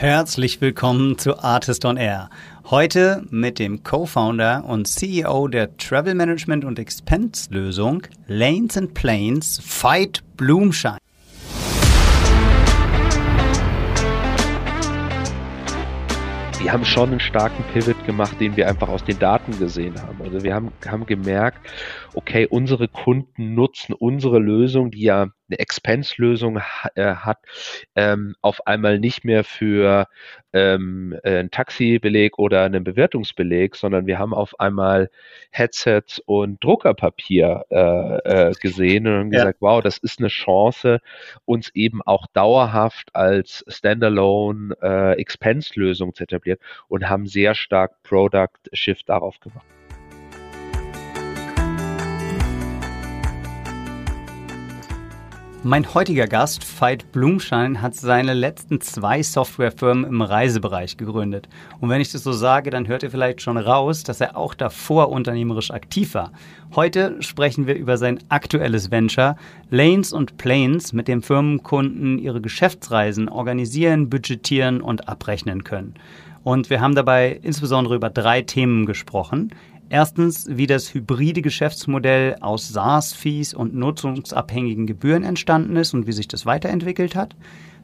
Herzlich willkommen zu Artist on Air. Heute mit dem Co-Founder und CEO der Travel Management und Expense Lösung Lanes and Planes, Veit Blumschein. wir haben schon einen starken Pivot gemacht, den wir einfach aus den Daten gesehen haben. Also wir haben, haben gemerkt, okay, unsere Kunden nutzen unsere Lösung, die ja eine Expense-Lösung äh, hat, ähm, auf einmal nicht mehr für ähm, äh, einen Taxibeleg oder einen Bewertungsbeleg, sondern wir haben auf einmal Headsets und Druckerpapier äh, äh, gesehen und haben ja. gesagt, wow, das ist eine Chance, uns eben auch dauerhaft als Standalone äh, Expense-Lösung zu etablieren und haben sehr stark Product Shift darauf gemacht. Mein heutiger Gast, Veit Blumschein, hat seine letzten zwei Softwarefirmen im Reisebereich gegründet. Und wenn ich das so sage, dann hört ihr vielleicht schon raus, dass er auch davor unternehmerisch aktiv war. Heute sprechen wir über sein aktuelles Venture, Lanes und Planes, mit dem Firmenkunden ihre Geschäftsreisen organisieren, budgetieren und abrechnen können. Und wir haben dabei insbesondere über drei Themen gesprochen. Erstens, wie das hybride Geschäftsmodell aus SaaS-Fees und nutzungsabhängigen Gebühren entstanden ist und wie sich das weiterentwickelt hat.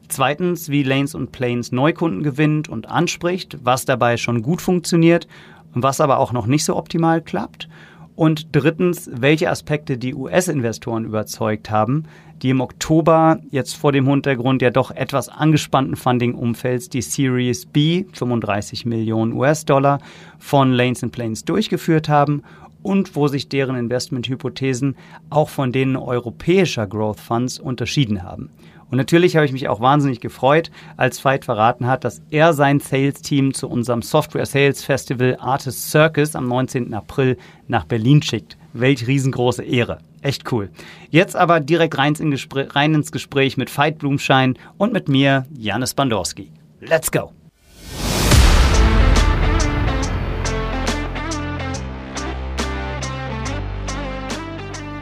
Zweitens, wie Lanes und Planes Neukunden gewinnt und anspricht, was dabei schon gut funktioniert und was aber auch noch nicht so optimal klappt. Und drittens, welche Aspekte die US-Investoren überzeugt haben, die im Oktober jetzt vor dem Hintergrund ja doch etwas angespannten Funding-Umfelds die Series B, 35 Millionen US-Dollar, von Lanes and Planes durchgeführt haben und wo sich deren Investmenthypothesen auch von denen europäischer Growth Funds unterschieden haben. Und natürlich habe ich mich auch wahnsinnig gefreut, als Veit verraten hat, dass er sein Sales-Team zu unserem Software Sales Festival Artist Circus am 19. April nach Berlin schickt. Welch riesengroße Ehre. Echt cool. Jetzt aber direkt rein, in rein ins Gespräch mit Veit Blumschein und mit mir, Janis Bandorski. Let's go!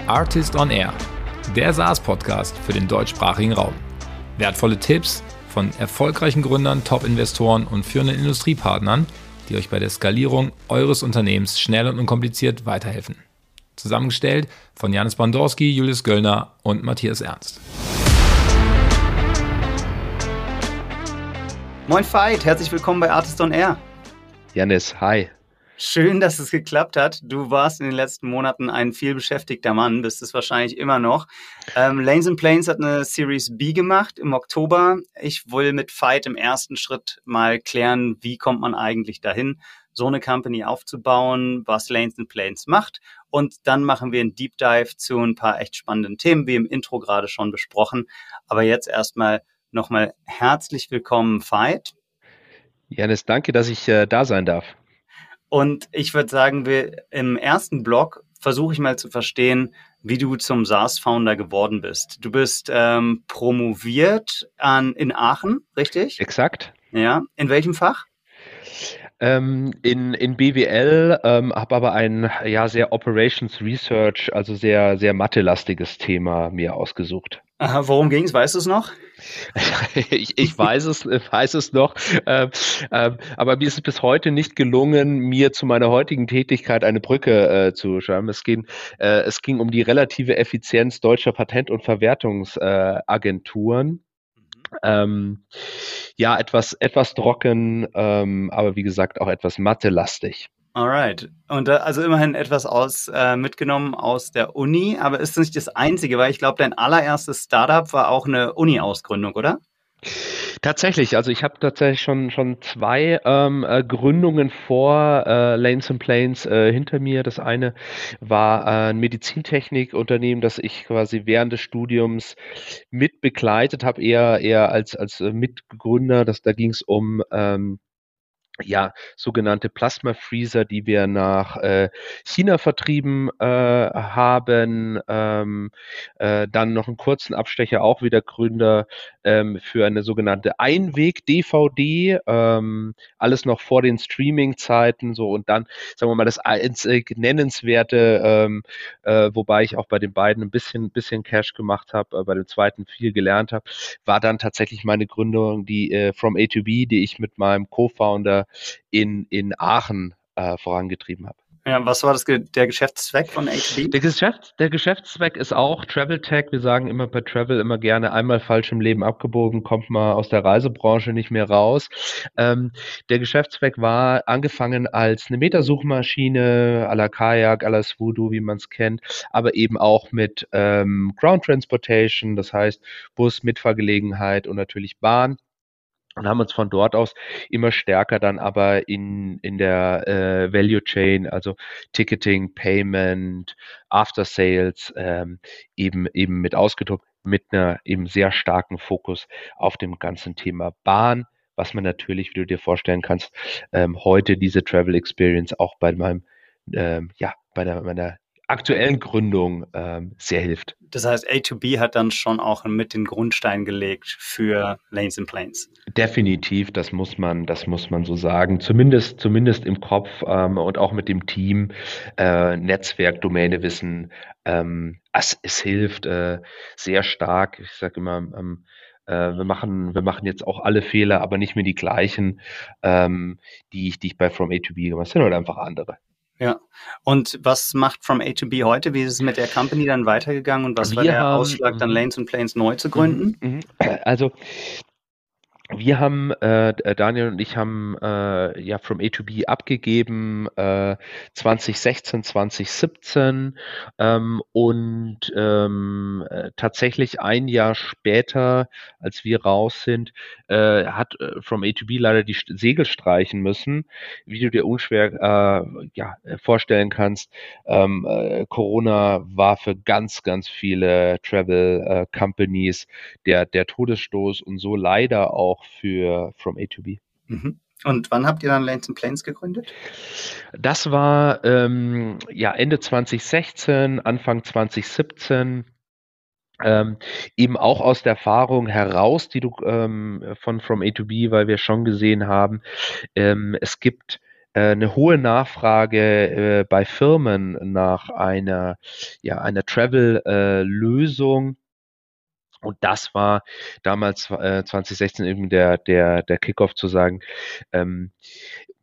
Artist on Air, der SaaS-Podcast für den deutschsprachigen Raum. Wertvolle Tipps von erfolgreichen Gründern, Top-Investoren und führenden Industriepartnern, die euch bei der Skalierung eures Unternehmens schnell und unkompliziert weiterhelfen. Zusammengestellt von Janis Bandorski, Julius Göllner und Matthias Ernst. Moin Veit, herzlich willkommen bei Artist on Air. Janis, hi. Schön, dass es geklappt hat. Du warst in den letzten Monaten ein vielbeschäftigter Mann, bist es wahrscheinlich immer noch. Ähm, Lanes and Planes hat eine Series B gemacht im Oktober. Ich will mit Fight im ersten Schritt mal klären, wie kommt man eigentlich dahin, so eine Company aufzubauen, was Lanes and Planes macht. Und dann machen wir einen Deep Dive zu ein paar echt spannenden Themen, wie im Intro gerade schon besprochen. Aber jetzt erstmal nochmal herzlich willkommen, Fight. Janis, danke, dass ich äh, da sein darf. Und ich würde sagen, wir im ersten Blog versuche ich mal zu verstehen, wie du zum SaaS-Founder geworden bist. Du bist ähm, promoviert an, in Aachen, richtig? Exakt. Ja. In welchem Fach? Ähm, in, in BWL, ähm, habe aber ein ja sehr Operations Research, also sehr, sehr mathelastiges Thema mir ausgesucht. Aha, worum ging es? Weißt du es noch? ich, ich weiß es, weiß es noch, äh, äh, aber mir ist es bis heute nicht gelungen, mir zu meiner heutigen Tätigkeit eine Brücke äh, zu schaffen. Es ging, äh, es ging um die relative Effizienz deutscher Patent- und Verwertungsagenturen. Mhm. Ähm, ja, etwas, etwas trocken, ähm, aber wie gesagt auch etwas mathelastig. Alright. Und äh, also immerhin etwas aus äh, mitgenommen aus der Uni, aber ist nicht das Einzige, weil ich glaube, dein allererstes Startup war auch eine Uni-Ausgründung, oder? Tatsächlich, also ich habe tatsächlich schon schon zwei ähm, äh, Gründungen vor äh, Lanes and Planes äh, hinter mir. Das eine war äh, ein Medizintechnikunternehmen, das ich quasi während des Studiums mit begleitet habe, eher eher als als äh, Mitgründer. Das da ging es um ähm, ja, sogenannte Plasma Freezer, die wir nach äh, China vertrieben äh, haben. Ähm, äh, dann noch einen kurzen Abstecher, auch wieder Gründer ähm, für eine sogenannte Einweg-DVD. Ähm, alles noch vor den Streaming-Zeiten so und dann, sagen wir mal, das einzig nennenswerte, ähm, äh, wobei ich auch bei den beiden ein bisschen, bisschen Cash gemacht habe, äh, bei dem zweiten viel gelernt habe, war dann tatsächlich meine Gründung, die äh, From A to B, die ich mit meinem Co-Founder in, in Aachen äh, vorangetrieben habe. Ja, was war das, der Geschäftszweck von HB? Der, Geschäft, der Geschäftszweck ist auch Travel Tech. Wir sagen immer bei Travel immer gerne, einmal falsch im Leben abgebogen, kommt man aus der Reisebranche nicht mehr raus. Ähm, der Geschäftszweck war angefangen als eine Metasuchmaschine à la Kajak, à la Swoodoo, wie man es kennt, aber eben auch mit ähm, Ground Transportation, das heißt Bus, Mitfahrgelegenheit und natürlich Bahn und haben uns von dort aus immer stärker dann aber in, in der äh, Value Chain, also Ticketing, Payment, After Sales ähm, eben, eben mit ausgedruckt, mit einer eben sehr starken Fokus auf dem ganzen Thema Bahn, was man natürlich, wie du dir vorstellen kannst, ähm, heute diese Travel Experience auch bei meinem, ähm, ja, bei der, meiner aktuellen Gründung ähm, sehr hilft. Das heißt, A2B hat dann schon auch mit den Grundstein gelegt für Lanes and Planes. Definitiv, das muss man, das muss man so sagen. Zumindest, zumindest im Kopf ähm, und auch mit dem Team, äh, Netzwerk, Domänewissen. Ähm, es, es hilft äh, sehr stark. Ich sage immer, ähm, äh, wir machen, wir machen jetzt auch alle Fehler, aber nicht mehr die gleichen, ähm, die ich, die ich bei From A2B gemacht habe, halt einfach andere. Ja. Und was macht From A to B heute? Wie ist es mit der Company dann weitergegangen und was wir war der haben, Ausschlag, dann mhm. Lanes und Planes neu zu gründen? Mhm, mhm. Also wir haben, äh, Daniel und ich haben äh, ja From A to B abgegeben äh, 2016, 2017 ähm, und ähm, äh, tatsächlich ein Jahr später, als wir raus sind, äh, hat äh, From A to B leider die Segel streichen müssen, wie du dir unschwer äh, ja, vorstellen kannst. Ähm, äh, Corona war für ganz, ganz viele Travel äh, Companies der, der Todesstoß und so leider auch auch für From A to B. Mhm. Und wann habt ihr dann Lanes and Planes gegründet? Das war ähm, ja Ende 2016, Anfang 2017. Ähm, eben auch aus der Erfahrung heraus, die du ähm, von From A to B, weil wir schon gesehen haben, ähm, es gibt äh, eine hohe Nachfrage äh, bei Firmen nach einer, ja, einer Travel-Lösung, und das war damals äh, 2016 eben der, der, der Kickoff zu sagen, ähm,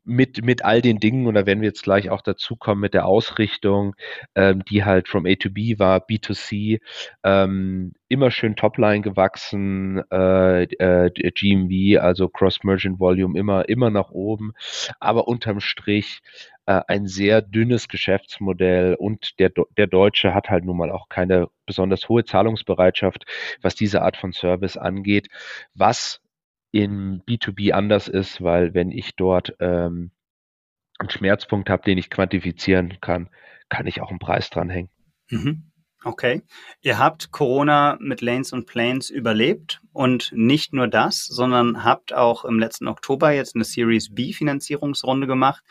mit, mit all den Dingen, und da werden wir jetzt gleich auch dazu kommen mit der Ausrichtung, ähm, die halt from A to B war, B2C, ähm, immer schön Topline gewachsen, äh, äh, GMV, also Cross-Merchant Volume immer, immer nach oben, aber unterm Strich ein sehr dünnes Geschäftsmodell und der, der Deutsche hat halt nun mal auch keine besonders hohe Zahlungsbereitschaft, was diese Art von Service angeht, was in B2B anders ist, weil wenn ich dort ähm, einen Schmerzpunkt habe, den ich quantifizieren kann, kann ich auch einen Preis dranhängen. Mhm. Okay. Ihr habt Corona mit Lanes und Planes überlebt und nicht nur das, sondern habt auch im letzten Oktober jetzt eine Series B Finanzierungsrunde gemacht.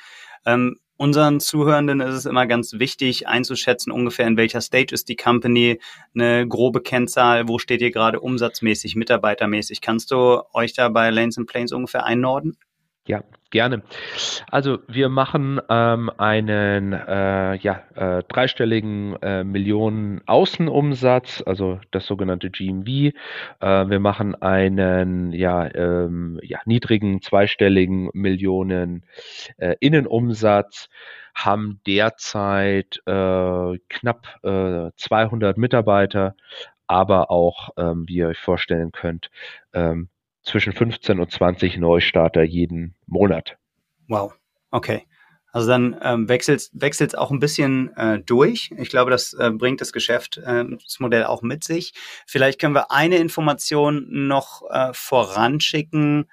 Ähm, unseren Zuhörenden ist es immer ganz wichtig einzuschätzen, ungefähr in welcher Stage ist die Company, eine grobe Kennzahl, wo steht ihr gerade umsatzmäßig, mitarbeitermäßig. Kannst du euch da bei Lanes and Planes ungefähr einnorden? Ja, gerne. Also wir machen ähm, einen äh, ja, äh, dreistelligen äh, Millionen Außenumsatz, also das sogenannte GMV. Äh, wir machen einen ja, ähm, ja, niedrigen zweistelligen Millionen äh, Innenumsatz, haben derzeit äh, knapp 200 Mitarbeiter, aber auch, ähm, wie ihr euch vorstellen könnt, ähm, zwischen 15 und 20 Neustarter jeden Monat. Wow, okay. Also dann ähm, wechselt es auch ein bisschen äh, durch. Ich glaube, das äh, bringt das Geschäft, äh, das Modell auch mit sich. Vielleicht können wir eine Information noch äh, voranschicken.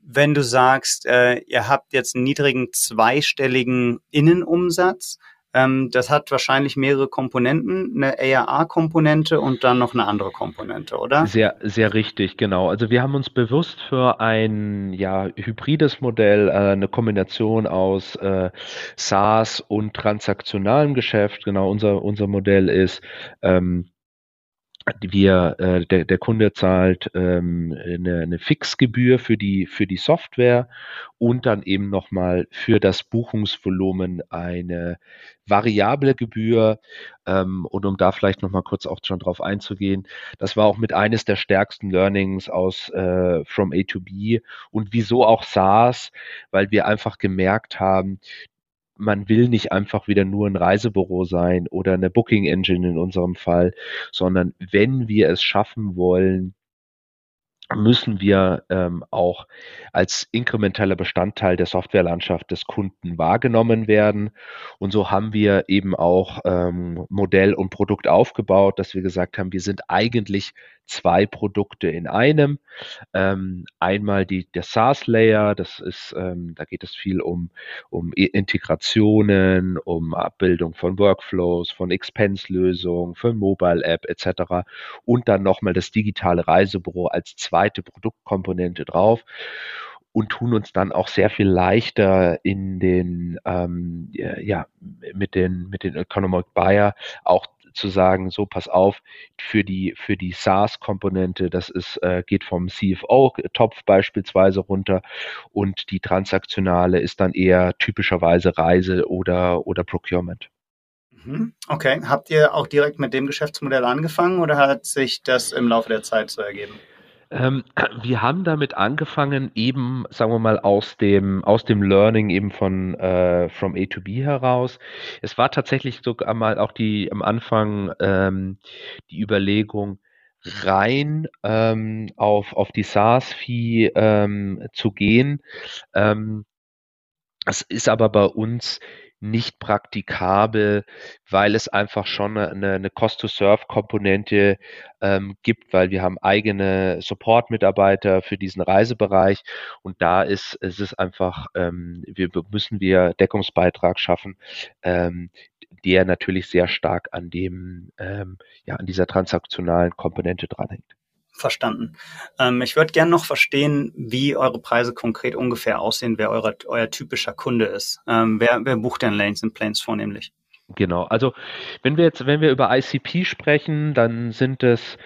Wenn du sagst, äh, ihr habt jetzt einen niedrigen zweistelligen Innenumsatz, Ähm, das hat wahrscheinlich mehrere Komponenten, eine ARA-Komponente und dann noch eine andere Komponente, oder? Sehr, sehr richtig, genau. Also wir haben uns bewusst für ein ja, hybrides Modell, äh, eine Kombination aus äh, SaaS und transaktionalem Geschäft. Genau, unser, unser Modell ist ähm, wir, äh, der, der Kunde zahlt ähm, eine, eine Fixgebühr für die, für die Software und dann eben nochmal für das Buchungsvolumen eine variable Gebühr. Ähm, und um da vielleicht nochmal kurz auch schon drauf einzugehen, das war auch mit eines der stärksten Learnings aus äh, From A to B und wieso auch SaaS, weil wir einfach gemerkt haben, man will nicht einfach wieder nur ein Reisebüro sein oder eine Booking Engine in unserem Fall, sondern wenn wir es schaffen wollen, müssen wir ähm, auch als inkrementeller Bestandteil der Softwarelandschaft des Kunden wahrgenommen werden. Und so haben wir eben auch ähm, Modell und Produkt aufgebaut, dass wir gesagt haben, wir sind eigentlich zwei Produkte in einem. Ähm, einmal die, der SaaS-Layer, das ist, ähm, da geht es viel um, um Integrationen, um Abbildung von Workflows, von Expense-Lösungen, von Mobile-App etc. Und dann nochmal das digitale Reisebüro als zweite Produktkomponente drauf und tun uns dann auch sehr viel leichter in den ähm, ja mit den mit den Economic Buyer auch zu sagen, so pass auf, für die, für die SaaS-Komponente, das ist, äh, geht vom CFO-Topf beispielsweise runter und die transaktionale ist dann eher typischerweise Reise oder, oder Procurement. Mhm. Okay, habt ihr auch direkt mit dem Geschäftsmodell angefangen oder hat sich das im Laufe der Zeit so ergeben? Ähm, wir haben damit angefangen, eben, sagen wir mal, aus dem, aus dem Learning eben von äh, From A to B heraus. Es war tatsächlich sogar mal auch die am Anfang ähm, die Überlegung, rein ähm, auf, auf die SaaS-Fee ähm, zu gehen. Ähm, das ist aber bei uns nicht praktikabel, weil es einfach schon eine, eine Cost-to-Serve-Komponente ähm, gibt, weil wir haben eigene Support-Mitarbeiter für diesen Reisebereich und da ist, ist es einfach, ähm, wir müssen wir Deckungsbeitrag schaffen, ähm, der natürlich sehr stark an dem, ähm, ja, an dieser transaktionalen Komponente dranhängt. Verstanden. Ähm, ich würde gerne noch verstehen, wie eure Preise konkret ungefähr aussehen, wer eure, euer typischer Kunde ist. Ähm, wer, wer bucht denn Lanes and Planes vornehmlich? Genau, also wenn wir jetzt, wenn wir über ICP sprechen, dann sind es,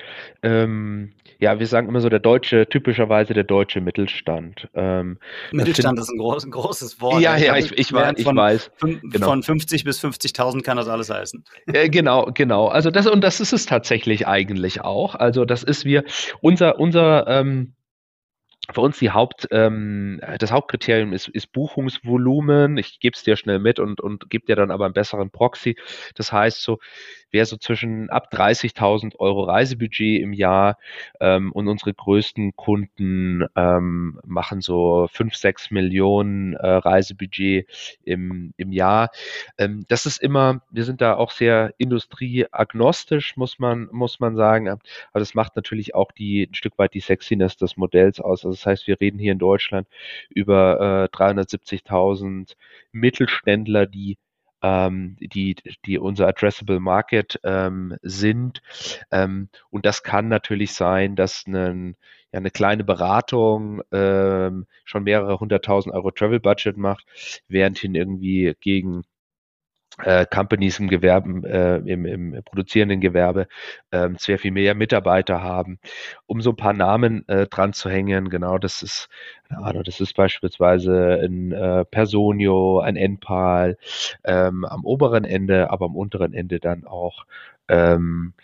ähm, ja, wir sagen immer so der deutsche, typischerweise der deutsche Mittelstand. Ähm, Mittelstand sind, ist ein, groß, ein, großes Wort. Ja, ja, ich, ich, ich, von, weiß. Genau. Von 50 bis 50.000 kann das alles heißen. Äh, genau, genau. Also das, und das ist es tatsächlich eigentlich auch. Also das ist wir, unser, unser, ähm, für uns die Haupt, ähm, das Hauptkriterium ist, ist Buchungsvolumen. Ich gebe es dir schnell mit und, und gebe dir dann aber einen besseren Proxy. Das heißt so, wäre so zwischen ab 30.000 Euro Reisebudget im Jahr ähm, und unsere größten Kunden ähm, machen so 5, 6 Millionen äh, Reisebudget im, im Jahr. Ähm, das ist immer, wir sind da auch sehr industrieagnostisch, muss man, muss man sagen, aber das macht natürlich auch die, ein Stück weit die Sexiness des Modells aus. Also das heißt, wir reden hier in Deutschland über äh, 370.000 Mittelständler, die ähm, die, die unser Addressable Market ähm, sind. Ähm, und das kann natürlich sein, dass ein, ja, eine kleine Beratung ähm, schon mehrere hunderttausend Euro Travel Budget macht, während hin irgendwie gegen äh, Companies im Gewerbe, äh, im, im produzierenden Gewerbe äh, sehr viel mehr Mitarbeiter haben, um so ein paar Namen äh, dran zu hängen. Genau, das ist, Ahnung, das ist beispielsweise ein äh, Personio, ein Enpal ähm, am oberen Ende, aber am unteren Ende dann auch ähm,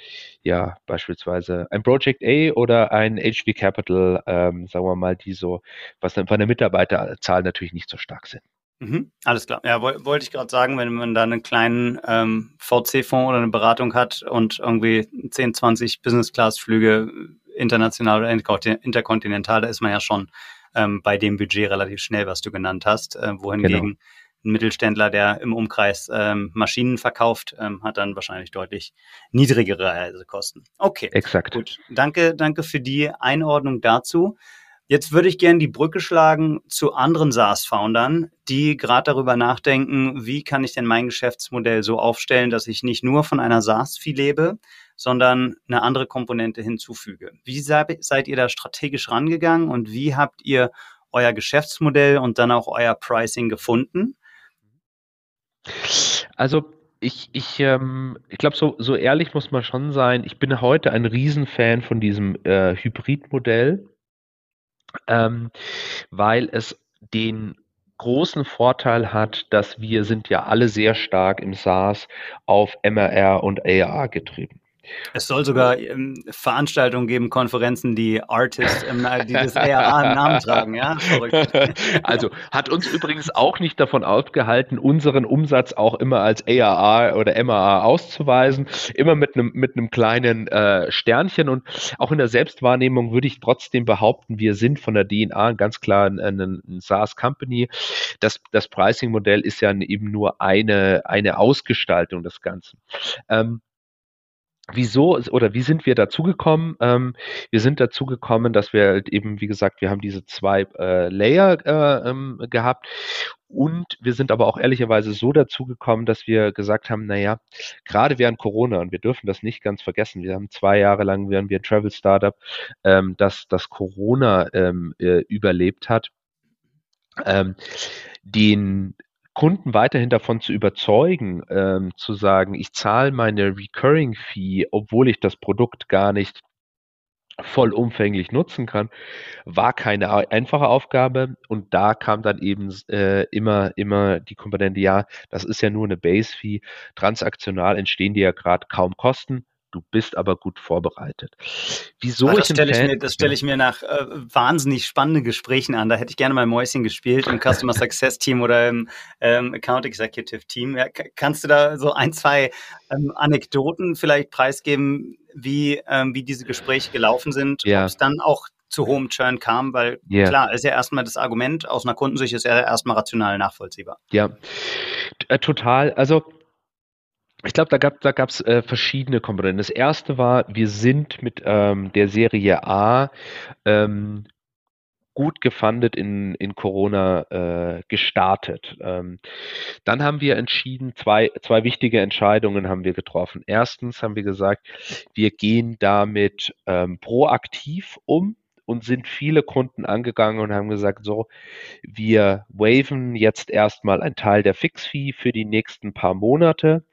ja, beispielsweise ein Project A oder ein HV Capital, ähm, sagen wir mal, die so, was dann von der Mitarbeiterzahl natürlich nicht so stark sind. Mhm, alles klar. Ja, wollte ich gerade sagen, wenn man da einen kleinen ähm, VC-Fonds oder eine Beratung hat und irgendwie 10, 20 Business-Class-Flüge international oder interkontinental, da ist man ja schon ähm, bei dem Budget relativ schnell, was du genannt hast. Äh, wohingegen genau. ein Mittelständler, der im Umkreis ähm, Maschinen verkauft, ähm, hat dann wahrscheinlich deutlich niedrigere Reisekosten. Okay. Exakt. Gut. Danke, danke für die Einordnung dazu. Jetzt würde ich gerne die Brücke schlagen zu anderen SaaS-Foundern, die gerade darüber nachdenken, wie kann ich denn mein Geschäftsmodell so aufstellen, dass ich nicht nur von einer SaaS-Fee lebe, sondern eine andere Komponente hinzufüge. Wie seid ihr da strategisch rangegangen und wie habt ihr euer Geschäftsmodell und dann auch euer Pricing gefunden? Also ich, ich, ähm, ich glaube, so, so ehrlich muss man schon sein. Ich bin heute ein Riesenfan von diesem äh, Hybridmodell, ähm, weil es den großen Vorteil hat, dass wir sind ja alle sehr stark im SaaS auf MRR und AR getrieben. Es soll sogar ähm, Veranstaltungen geben, Konferenzen, die Artists, ähm, die das ARA im Namen tragen, ja? Verrückt. Also hat uns übrigens auch nicht davon aufgehalten, unseren Umsatz auch immer als ARA oder MAA auszuweisen, immer mit einem mit einem kleinen äh, Sternchen und auch in der Selbstwahrnehmung würde ich trotzdem behaupten, wir sind von der DNA ganz klar ein, ein, ein SaaS-Company. Das, das Pricing-Modell ist ja eben nur eine, eine Ausgestaltung des Ganzen. Ähm, Wieso oder wie sind wir dazu gekommen? Ähm, wir sind dazu gekommen, dass wir halt eben, wie gesagt, wir haben diese zwei äh, Layer äh, ähm, gehabt und wir sind aber auch ehrlicherweise so dazu gekommen, dass wir gesagt haben, naja, gerade während Corona, und wir dürfen das nicht ganz vergessen, wir haben zwei Jahre lang, während wir ein Travel Startup, ähm, das, das Corona ähm, äh, überlebt hat, ähm, den Kunden weiterhin davon zu überzeugen, ähm, zu sagen, ich zahle meine Recurring Fee, obwohl ich das Produkt gar nicht vollumfänglich nutzen kann, war keine einfache Aufgabe. Und da kam dann eben äh, immer immer die Komponente, ja, das ist ja nur eine Base Fee, transaktional entstehen dir ja gerade kaum Kosten, du bist aber gut vorbereitet. Wieso Ach, das stelle ich, mir, das stelle ich mir nach äh, wahnsinnig spannenden Gesprächen an. Da hätte ich gerne mal Mäuschen gespielt im Customer Success Team oder im ähm, Account Executive Team. Ja, kannst du da so ein, zwei ähm, Anekdoten vielleicht preisgeben, wie, ähm, wie diese Gespräche gelaufen sind, ja. ob es dann auch zu hohem Churn kam, weil yeah. klar, ist ja erstmal das Argument aus einer Kundensicht ist ja erstmal rational nachvollziehbar. Ja, äh, total. Also ich glaube, da gab da gab's äh, verschiedene Komponenten. Das erste war, wir sind mit ähm, der Serie A ähm, gut gefundet in, in Corona äh, gestartet. Ähm, dann haben wir entschieden, zwei, zwei wichtige Entscheidungen haben wir getroffen. Erstens haben wir gesagt, wir gehen damit ähm, proaktiv um und sind viele Kunden angegangen und haben gesagt, so, wir waven jetzt erstmal einen Teil der Fixfee für die nächsten paar Monate,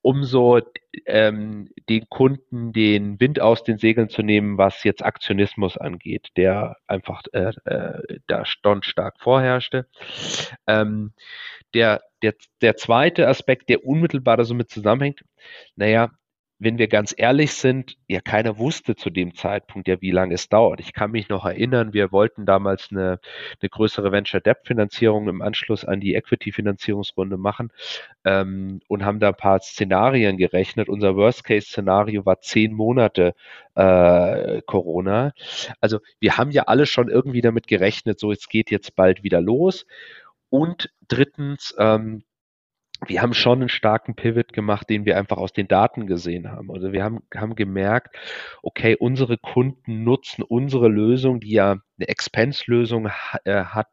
um so ähm, den Kunden den Wind aus den Segeln zu nehmen, was jetzt Aktionismus angeht, der einfach äh, äh, da stark vorherrschte. Ähm, der, der, der zweite Aspekt, der unmittelbar da so mit zusammenhängt, naja, wenn wir ganz ehrlich sind, ja, keiner wusste zu dem Zeitpunkt ja, wie lange es dauert. Ich kann mich noch erinnern, wir wollten damals eine, eine größere Venture Debt Finanzierung im Anschluss an die Equity Finanzierungsrunde machen ähm, und haben da ein paar Szenarien gerechnet. Unser Worst Case Szenario war zehn Monate äh, Corona. Also wir haben ja alle schon irgendwie damit gerechnet, so es geht jetzt bald wieder los. Und drittens, ähm, wir haben schon einen starken Pivot gemacht, den wir einfach aus den Daten gesehen haben. Also wir haben, haben gemerkt, okay, unsere Kunden nutzen unsere Lösung, die ja eine Expense-Lösung äh, hat,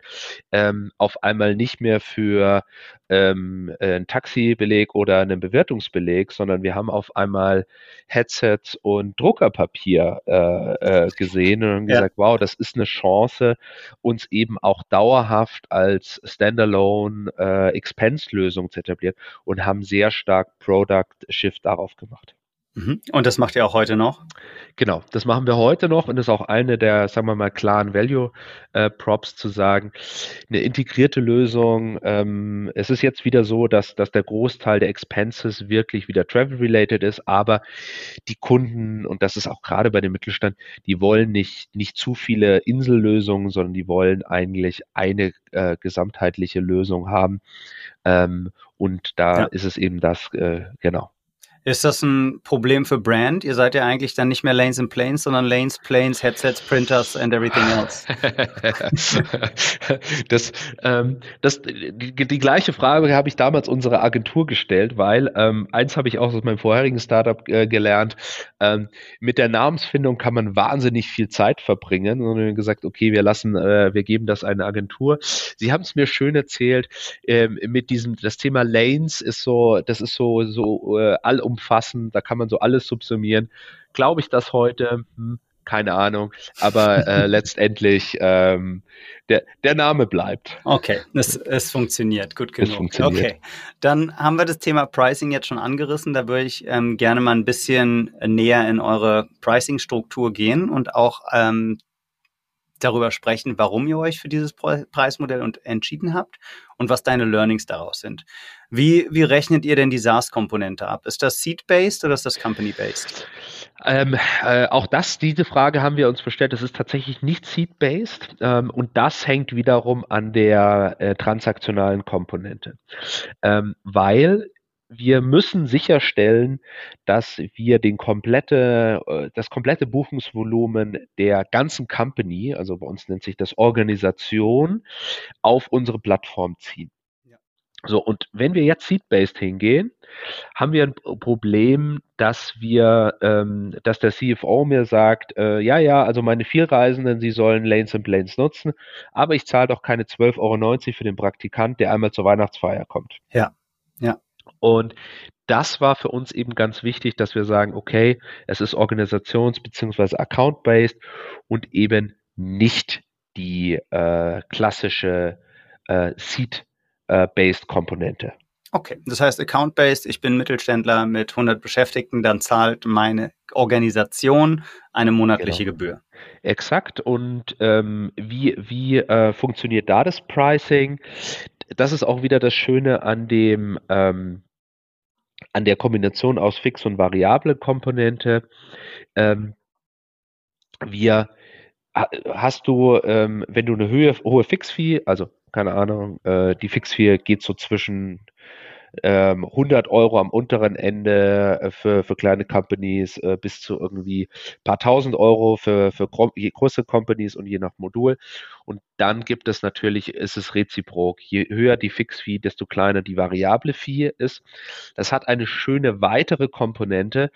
ähm, auf einmal nicht mehr für ähm, einen Taxibeleg oder einen Bewertungsbeleg, sondern wir haben auf einmal Headsets und Druckerpapier äh, äh, gesehen und haben ja. gesagt, wow, das ist eine Chance, uns eben auch dauerhaft als Standalone äh, Expense-Lösung zu etablieren und haben sehr stark Product Shift darauf gemacht. Mhm. Und das macht ihr auch heute noch? Genau, das machen wir heute noch und das ist auch eine der, sagen wir mal, klaren Value-Props äh, zu sagen. Eine integrierte Lösung. Ähm, es ist jetzt wieder so, dass, dass der Großteil der Expenses wirklich wieder travel-related ist, aber die Kunden, und das ist auch gerade bei dem Mittelstand, die wollen nicht, nicht zu viele Insellösungen, sondern die wollen eigentlich eine äh, gesamtheitliche Lösung haben. Ähm, und da ja. ist es eben das, äh, genau. Ist das ein Problem für Brand? Ihr seid ja eigentlich dann nicht mehr Lanes and Planes, sondern Lanes, Planes, Headsets, Printers and everything else. das, ähm, das, die, die, gleiche Frage habe ich damals unserer Agentur gestellt, weil ähm, eins habe ich auch aus meinem vorherigen Startup äh, gelernt. Ähm, mit der Namensfindung kann man wahnsinnig viel Zeit verbringen. Und wir haben gesagt, okay, wir lassen, äh, wir geben das eine Agentur. Sie haben es mir schön erzählt. Ähm, mit diesem, das Thema Lanes ist so, das ist so so äh, all umfassend, da kann man so alles subsumieren. Glaube ich das heute? Hm, keine Ahnung, aber äh, letztendlich ähm, der, der Name bleibt. Okay, es, es funktioniert, gut genug. Funktioniert. Okay, dann haben wir das Thema Pricing jetzt schon angerissen. Da würde ich ähm, gerne mal ein bisschen näher in eure Pricing-Struktur gehen und auch ähm, darüber sprechen, warum ihr euch für dieses Preismodell und entschieden habt und was deine Learnings daraus sind. Wie, wie rechnet ihr denn die SaaS-Komponente ab? Ist das Seed-based oder ist das Company-based? Ähm, äh, auch das, diese Frage haben wir uns bestellt. Das ist tatsächlich nicht Seed-based ähm, und das hängt wiederum an der äh, transaktionalen Komponente, ähm, weil wir müssen sicherstellen, dass wir den komplette, äh, das komplette Buchungsvolumen der ganzen Company, also bei uns nennt sich das Organisation, auf unsere Plattform ziehen. So, und wenn wir jetzt Seed-Based hingehen, haben wir ein Problem, dass wir, ähm, dass der CFO mir sagt, äh, ja, ja, also meine vier Reisenden, sie sollen Lanes and Planes nutzen, aber ich zahle doch keine 12,90 Euro für den Praktikant, der einmal zur Weihnachtsfeier kommt. Ja, ja. Und das war für uns eben ganz wichtig, dass wir sagen, okay, es ist organisations- bzw. account-based und eben nicht die äh, klassische äh, Seed-based Komponente. Okay, das heißt Account-based, ich bin Mittelständler mit 100 Beschäftigten, dann zahlt meine Organisation eine monatliche genau. Gebühr. Exakt. Und ähm, wie, wie äh, funktioniert da das Pricing? Das ist auch wieder das Schöne an dem ähm, an der Kombination aus Fix- und variable Komponente. Ähm, wir hast du, ähm, wenn du eine Höhe, hohe Fixfee, also keine Ahnung, äh, die Fixfee geht so zwischen ähm, 100 Euro am unteren Ende äh, für, für kleine Companies äh, bis zu irgendwie paar tausend Euro für, für größere Companies und je nach Modul. Und dann gibt es natürlich, ist es reziprok. Je höher die Fix-Fee, desto kleiner die variable Fee ist. Das hat eine schöne weitere Komponente.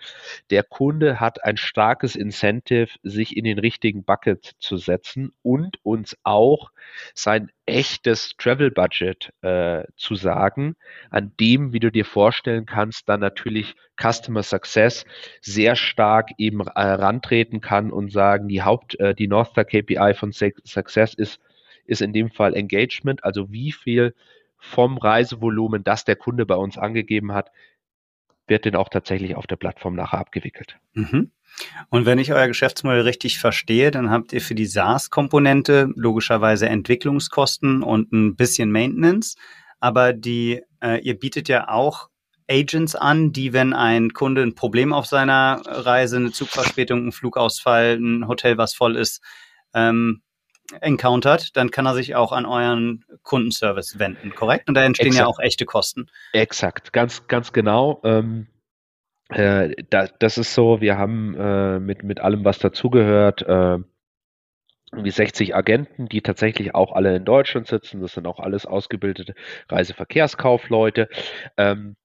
Der Kunde hat ein starkes Incentive, sich in den richtigen Bucket zu setzen und uns auch sein echtes Travel Budget äh, zu sagen, an dem, wie du dir vorstellen kannst, dann natürlich Customer Success sehr stark eben äh, rantreten kann und sagen, die Haupt, äh, die North Star KPI von Success ist, ist in dem Fall Engagement, also wie viel vom Reisevolumen, das der Kunde bei uns angegeben hat, wird denn auch tatsächlich auf der Plattform nachher abgewickelt. Mhm. Und wenn ich euer Geschäftsmodell richtig verstehe, dann habt ihr für die SaaS-Komponente logischerweise Entwicklungskosten und ein bisschen Maintenance. Aber die, äh, ihr bietet ja auch Agents an, die, wenn ein Kunde ein Problem auf seiner Reise, eine Zugverspätung, ein Flugausfall, ein Hotel, was voll ist, ähm, encountert, dann kann er sich auch an euren Kundenservice wenden, korrekt? Und da entstehen Exakt. ja auch echte Kosten. Exakt, ganz, ganz genau. Ähm, äh, da, das ist so, wir haben äh, mit, mit allem, was dazugehört, äh, irgendwie 60 Agenten, die tatsächlich auch alle in Deutschland sitzen. Das sind auch alles ausgebildete Reiseverkehrskaufleute. Ähm,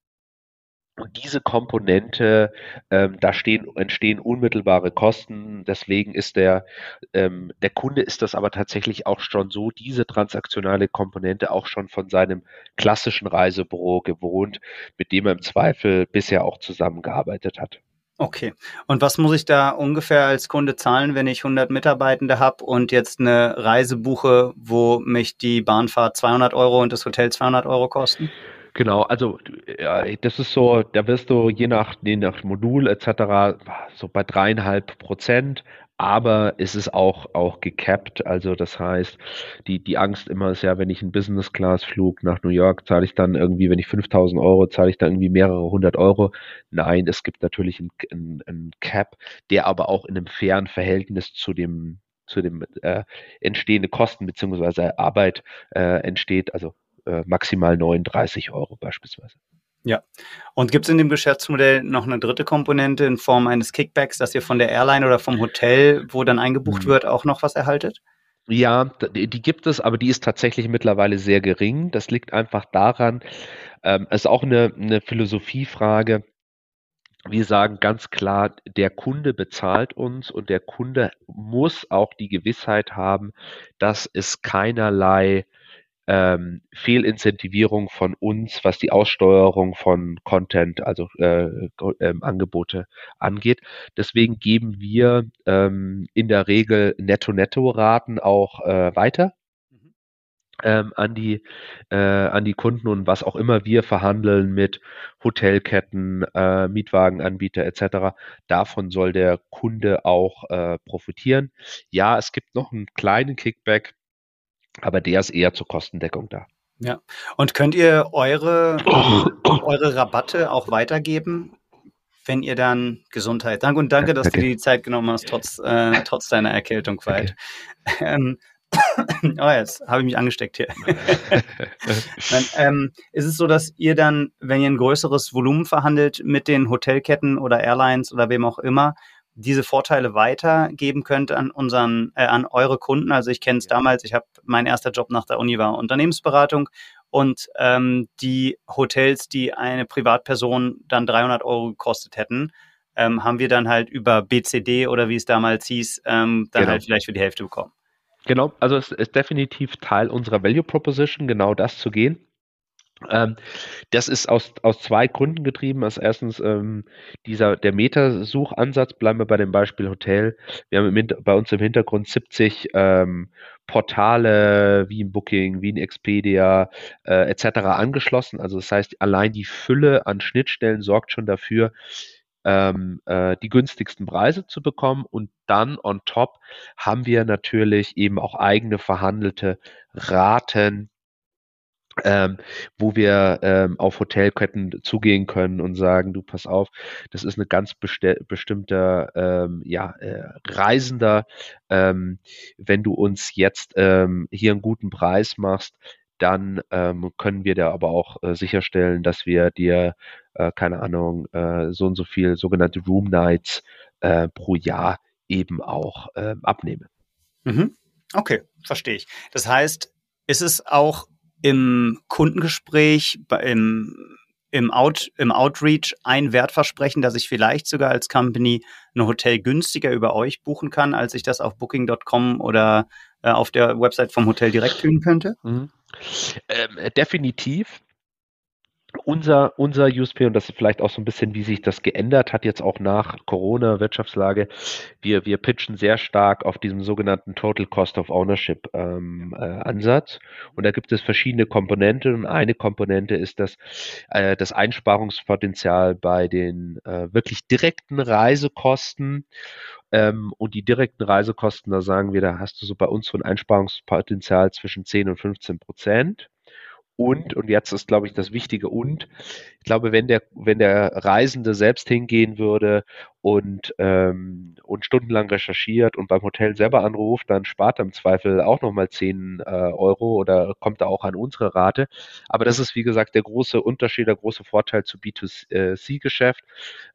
und diese Komponente, ähm, da stehen, entstehen unmittelbare Kosten. Deswegen ist der, ähm, der Kunde ist das aber tatsächlich auch schon so, diese transaktionale Komponente auch schon von seinem klassischen Reisebüro gewohnt, mit dem er im Zweifel bisher auch zusammengearbeitet hat. Okay. Und was muss ich da ungefähr als Kunde zahlen, wenn ich 100 Mitarbeitende habe und jetzt eine Reise buche, wo mich die Bahnfahrt 200 Euro und das Hotel 200 Euro kosten? Genau, also ja, das ist so, da wirst du je nach, je nach Modul etc. so bei dreieinhalb Prozent, aber es ist auch, auch gecapped. Also das heißt, die, die Angst immer ist ja, wenn ich einen Business-Class-Flug nach New York zahle ich dann irgendwie, wenn ich 5000 Euro zahle ich dann irgendwie mehrere hundert Euro. Nein, es gibt natürlich einen ein Cap, der aber auch in einem fairen Verhältnis zu dem zu dem äh, entstehende Kosten beziehungsweise Arbeit äh, entsteht, also äh, maximal 39 Euro beispielsweise. Ja. Und gibt es in dem Geschäftsmodell noch eine dritte Komponente in Form eines Kickbacks, dass ihr von der Airline oder vom Hotel, wo dann eingebucht mhm. wird, auch noch was erhaltet? Ja, die gibt es, aber die ist tatsächlich mittlerweile sehr gering. Das liegt einfach daran, ähm, es ist auch eine, eine Philosophiefrage. Wir sagen ganz klar, der Kunde bezahlt uns und der Kunde muss auch die Gewissheit haben, dass es keinerlei ähm, Fehlincentivierung von uns, was die Aussteuerung von Content, also äh, äh, Angebote angeht. Deswegen geben wir ähm, in der Regel Netto-Netto-Raten auch äh, weiter mhm. ähm, an die äh, an die Kunden und was auch immer wir verhandeln mit Hotelketten, äh, Mietwagenanbieter etc. Davon soll der Kunde auch äh, profitieren. Ja, es gibt noch einen kleinen Kickback aber der ist eher zur Kostendeckung da. Ja. Und könnt ihr eure, eure Rabatte auch weitergeben, wenn ihr dann Gesundheit. Danke und danke, dass okay. du dir die Zeit genommen hast, trotz, äh, trotz deiner Erkältung. Okay. Ähm, oh, jetzt habe ich mich angesteckt hier. dann, ähm, ist es so, dass ihr dann, wenn ihr ein größeres Volumen verhandelt mit den Hotelketten oder Airlines oder wem auch immer, diese Vorteile weitergeben könnt an unseren, äh, an eure Kunden. Also ich kenne es ja. damals, ich habe mein erster Job nach der Uni war Unternehmensberatung und ähm, die Hotels, die eine Privatperson dann 300 Euro gekostet hätten, ähm, haben wir dann halt über BCD oder wie es damals hieß, ähm, dann genau. halt vielleicht für die Hälfte bekommen. Genau, also es ist definitiv Teil unserer Value Proposition, genau das zu gehen. Ähm, das ist aus, aus zwei Gründen getrieben. Als erstens ähm, dieser der Metasuchansatz, bleiben wir bei dem Beispiel Hotel. Wir haben im, bei uns im Hintergrund 70 ähm, Portale wie ein Booking, wie ein Expedia äh, etc. angeschlossen. Also das heißt, allein die Fülle an Schnittstellen sorgt schon dafür, ähm, äh, die günstigsten Preise zu bekommen. Und dann on top haben wir natürlich eben auch eigene verhandelte Raten ähm, wo wir ähm, auf Hotelketten zugehen können und sagen, du pass auf, das ist eine ganz bestimmter ähm, ja, äh, Reisender. Ähm, wenn du uns jetzt ähm, hier einen guten Preis machst, dann ähm, können wir da aber auch äh, sicherstellen, dass wir dir, äh, keine Ahnung, äh, so und so viel sogenannte Room Nights äh, pro Jahr eben auch äh, abnehmen. Mhm. Okay, verstehe ich. Das heißt, ist es auch im Kundengespräch, im, im, Out, im Outreach ein Wertversprechen, dass ich vielleicht sogar als Company ein Hotel günstiger über euch buchen kann, als ich das auf Booking.com oder äh, auf der Website vom Hotel direkt tun könnte? Mhm. Ähm, definitiv unser, unser USP, und das ist vielleicht auch so ein bisschen, wie sich das geändert hat, jetzt auch nach Corona, Wirtschaftslage, wir, wir pitchen sehr stark auf diesem sogenannten Total Cost of Ownership ähm, äh, Ansatz. Und da gibt es verschiedene Komponenten. Und eine Komponente ist das, äh, das Einsparungspotenzial bei den äh, wirklich direkten Reisekosten. Ähm, und die direkten Reisekosten, da sagen wir, da hast du so bei uns so ein Einsparungspotenzial zwischen 10 und 15 Prozent. Und, und jetzt ist, glaube ich, das wichtige und, ich glaube, wenn der, wenn der Reisende selbst hingehen würde und, ähm, und stundenlang recherchiert und beim Hotel selber anruft, dann spart er im Zweifel auch nochmal 10 äh, Euro oder kommt da auch an unsere Rate. Aber das ist, wie gesagt, der große Unterschied, der große Vorteil zu B2C-Geschäft.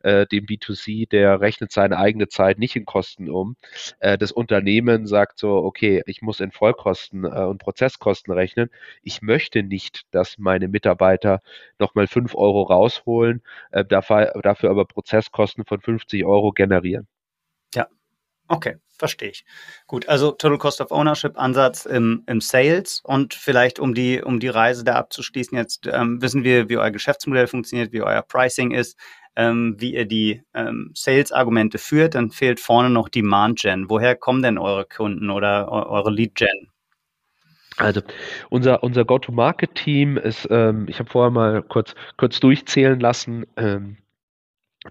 Äh, dem B2C, der rechnet seine eigene Zeit nicht in Kosten um. Äh, das Unternehmen sagt so, okay, ich muss in Vollkosten äh, und Prozesskosten rechnen. Ich möchte nicht, dass meine Mitarbeiter nochmal 5 Euro rausholen, äh, dafür, dafür aber Prozesskosten von 50 Euro generieren. Ja, okay, verstehe ich. Gut, also Total Cost of Ownership Ansatz im, im Sales und vielleicht um die, um die Reise da abzuschließen, jetzt ähm, wissen wir, wie euer Geschäftsmodell funktioniert, wie euer Pricing ist, ähm, wie ihr die ähm, Sales-Argumente führt, dann fehlt vorne noch Demand Gen. Woher kommen denn eure Kunden oder eure Lead Gen? Also unser, unser Go-to-Market-Team ist, ähm, ich habe vorher mal kurz, kurz durchzählen lassen, ähm,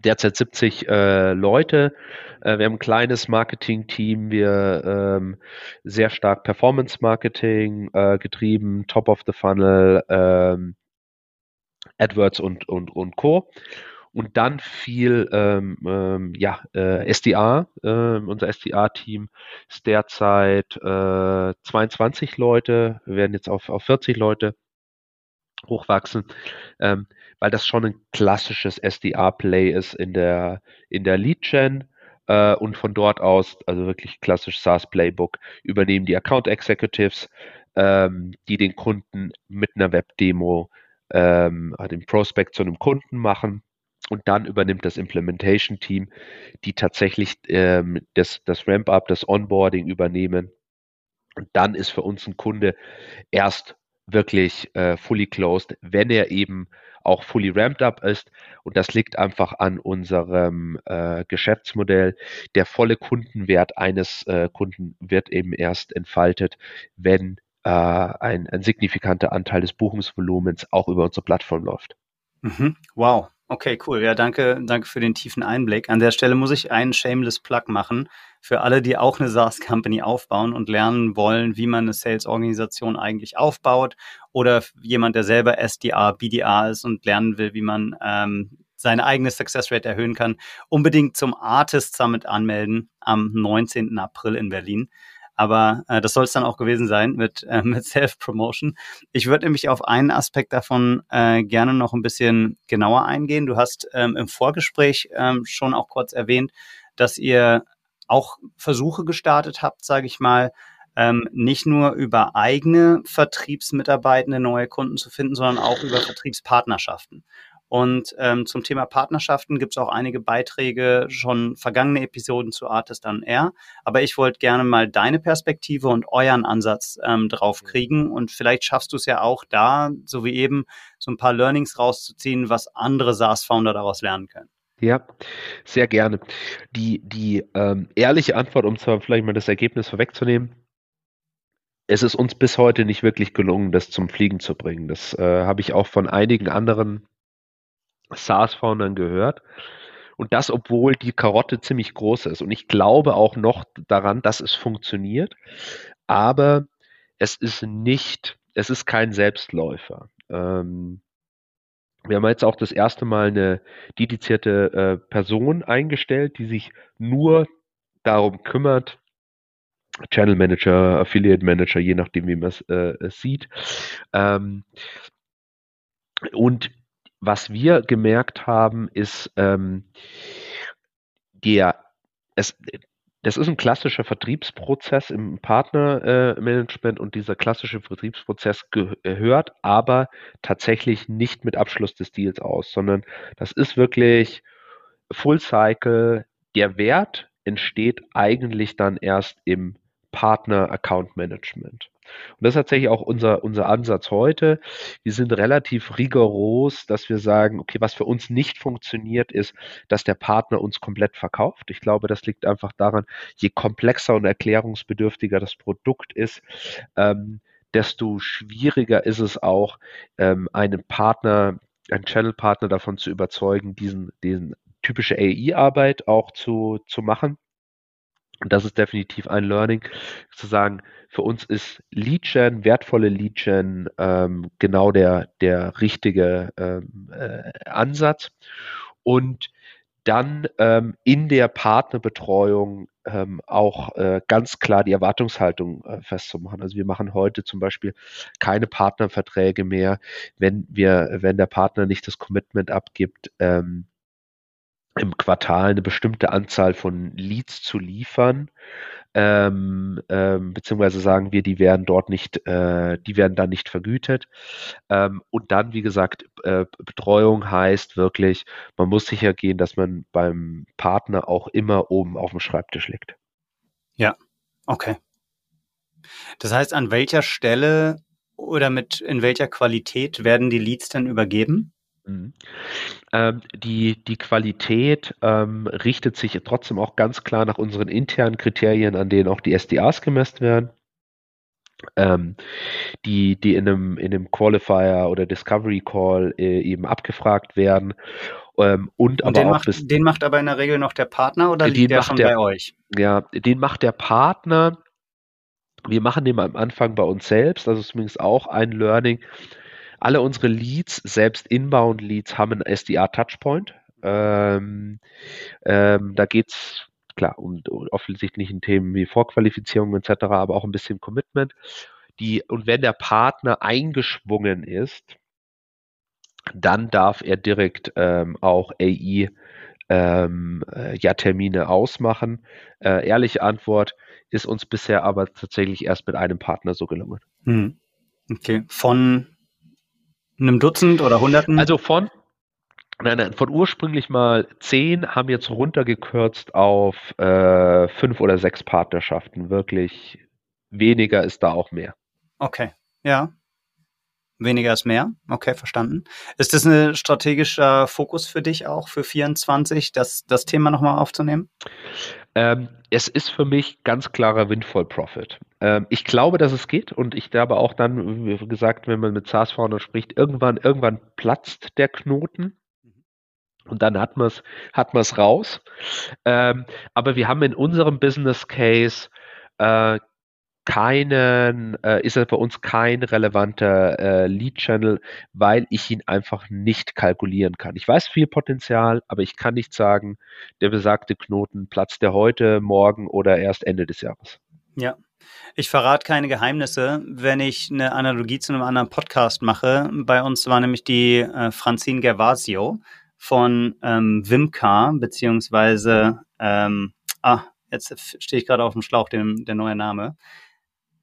derzeit 70 äh, Leute. Äh, wir haben ein kleines Marketing-Team, wir ähm, sehr stark Performance-Marketing äh, getrieben, Top of the Funnel, ähm, AdWords und, und, und Co und dann viel ähm, ähm, ja, äh, SDA. Äh, unser SDA-Team ist derzeit äh, 22 Leute. Wir werden jetzt auf, auf 40 Leute hochwachsen, ähm, weil das schon ein klassisches SDR-Play ist in der, in der Lead-Gen äh, und von dort aus, also wirklich klassisch SaaS-Playbook, übernehmen die Account Executives, ähm, die den Kunden mit einer Webdemo ähm, den Prospect zu einem Kunden machen und dann übernimmt das Implementation Team, die tatsächlich ähm, das, das Ramp-up, das Onboarding übernehmen. Und dann ist für uns ein Kunde erst wirklich äh, fully closed, wenn er eben auch fully ramped up ist. Und das liegt einfach an unserem äh, Geschäftsmodell. Der volle Kundenwert eines äh, Kunden wird eben erst entfaltet, wenn äh, ein, ein signifikanter Anteil des Buchungsvolumens auch über unsere Plattform läuft. Mhm. Wow. Okay, cool. Ja, danke, danke für den tiefen Einblick. An der Stelle muss ich einen shameless Plug machen für alle, die auch eine SaaS-Company aufbauen und lernen wollen, wie man eine Sales-Organisation eigentlich aufbaut oder jemand, der selber SDA, BDA ist und lernen will, wie man ähm, seine eigene Success Rate erhöhen kann, unbedingt zum Artist Summit anmelden am 19. April in Berlin. Aber äh, das soll es dann auch gewesen sein mit, äh, mit Self-Promotion. Ich würde nämlich auf einen Aspekt davon äh, gerne noch ein bisschen genauer eingehen. Du hast ähm, im Vorgespräch ähm, schon auch kurz erwähnt, dass ihr auch Versuche gestartet habt, sage ich mal, ähm, nicht nur über eigene Vertriebsmitarbeitende neue Kunden zu finden, sondern auch über Vertriebspartnerschaften. Und ähm, zum Thema Partnerschaften gibt es auch einige Beiträge, schon vergangene Episoden zu Artist on Air. Aber ich wollte gerne mal deine Perspektive und euren Ansatz ähm, drauf kriegen. Und vielleicht schaffst du es ja auch da, so wie eben, so ein paar Learnings rauszuziehen, was andere SaaS-Founder daraus lernen können. Ja, sehr gerne. Die, die ähm, ehrliche Antwort, um zwar vielleicht mal das Ergebnis vorwegzunehmen, es ist uns bis heute nicht wirklich gelungen, das zum Fliegen zu bringen. Das äh, habe ich auch von einigen anderen SaaS-Foundern gehört. Und das, obwohl die Karotte ziemlich groß ist. Und ich glaube auch noch daran, dass es funktioniert. Aber es ist nicht, es ist kein Selbstläufer. Ähm, wir haben jetzt auch das erste Mal eine dedizierte äh, Person eingestellt, die sich nur darum kümmert, Channel Manager, Affiliate Manager, je nachdem, wie man es äh, sieht. Ähm, und was wir gemerkt haben, ist, ähm, der, es, das ist ein klassischer Vertriebsprozess im Partnermanagement äh, und dieser klassische Vertriebsprozess gehört aber tatsächlich nicht mit Abschluss des Deals aus, sondern das ist wirklich Full Cycle. Der Wert entsteht eigentlich dann erst im Partner Account Management. Und das ist tatsächlich auch unser, unser Ansatz heute. Wir sind relativ rigoros, dass wir sagen, okay, was für uns nicht funktioniert, ist, dass der Partner uns komplett verkauft. Ich glaube, das liegt einfach daran, je komplexer und erklärungsbedürftiger das Produkt ist, ähm, desto schwieriger ist es auch, ähm, einen Partner, einen Channel-Partner davon zu überzeugen, diesen, diesen typische AI-Arbeit auch zu, zu machen. Und das ist definitiv ein Learning, zu sagen, für uns ist Lead-Gen, wertvolle Lead-Gen ähm, genau der, der richtige ähm, äh, Ansatz. Und dann ähm, in der Partnerbetreuung ähm, auch äh, ganz klar die Erwartungshaltung äh, festzumachen. Also wir machen heute zum Beispiel keine Partnerverträge mehr, wenn wir, wenn der Partner nicht das Commitment abgibt, ähm, im Quartal eine bestimmte Anzahl von Leads zu liefern, ähm, ähm, beziehungsweise sagen wir, die werden dort nicht, äh, die werden dann nicht vergütet. Ähm, und dann, wie gesagt, äh, Betreuung heißt wirklich, man muss sicher gehen, dass man beim Partner auch immer oben auf dem Schreibtisch liegt. Ja, okay. Das heißt, an welcher Stelle oder mit in welcher Qualität werden die Leads dann übergeben? Mhm. Ähm, die, die Qualität ähm, richtet sich trotzdem auch ganz klar nach unseren internen Kriterien, an denen auch die SDAs gemessen werden. Ähm, die, die in einem, in einem Qualifier oder Discovery Call äh, eben abgefragt werden. Ähm, und, und aber den, macht, bis, den macht aber in der Regel noch der Partner oder liegt der schon der, bei euch? Ja, den macht der Partner. Wir machen den am Anfang bei uns selbst, also zumindest auch ein Learning alle unsere Leads, selbst Inbound-Leads, haben einen SDR-Touchpoint. Ähm, ähm, da geht es klar um, um offensichtlichen Themen wie Vorqualifizierung etc., aber auch ein bisschen Commitment. Die, und wenn der Partner eingeschwungen ist, dann darf er direkt ähm, auch AI ähm, äh, ja Termine ausmachen. Äh, ehrliche Antwort ist uns bisher aber tatsächlich erst mit einem Partner so gelungen. Hm. Okay, von einem Dutzend oder Hunderten? Also von Nein, nein, von ursprünglich mal zehn haben jetzt runtergekürzt auf äh, fünf oder sechs Partnerschaften. Wirklich weniger ist da auch mehr. Okay, ja. Weniger ist mehr. Okay, verstanden. Ist das ein strategischer Fokus für dich auch für 24, das, das Thema nochmal aufzunehmen? Ähm, es ist für mich ganz klarer Windfall Profit. Ähm, ich glaube, dass es geht und ich glaube auch dann, wie gesagt, wenn man mit SaaS-Foundern spricht, irgendwann, irgendwann platzt der Knoten. Und dann hat man es hat man's raus. Ähm, aber wir haben in unserem Business Case äh, keinen, äh, ist er für uns kein relevanter äh, Lead-Channel, weil ich ihn einfach nicht kalkulieren kann. Ich weiß viel Potenzial, aber ich kann nicht sagen, der besagte Knoten platzt der heute, morgen oder erst Ende des Jahres. Ja. Ich verrate keine Geheimnisse, wenn ich eine Analogie zu einem anderen Podcast mache. Bei uns war nämlich die äh, Francine Gervasio von ähm, Wimcar, beziehungsweise, ähm, ah, jetzt stehe ich gerade auf dem Schlauch, dem, der neue Name.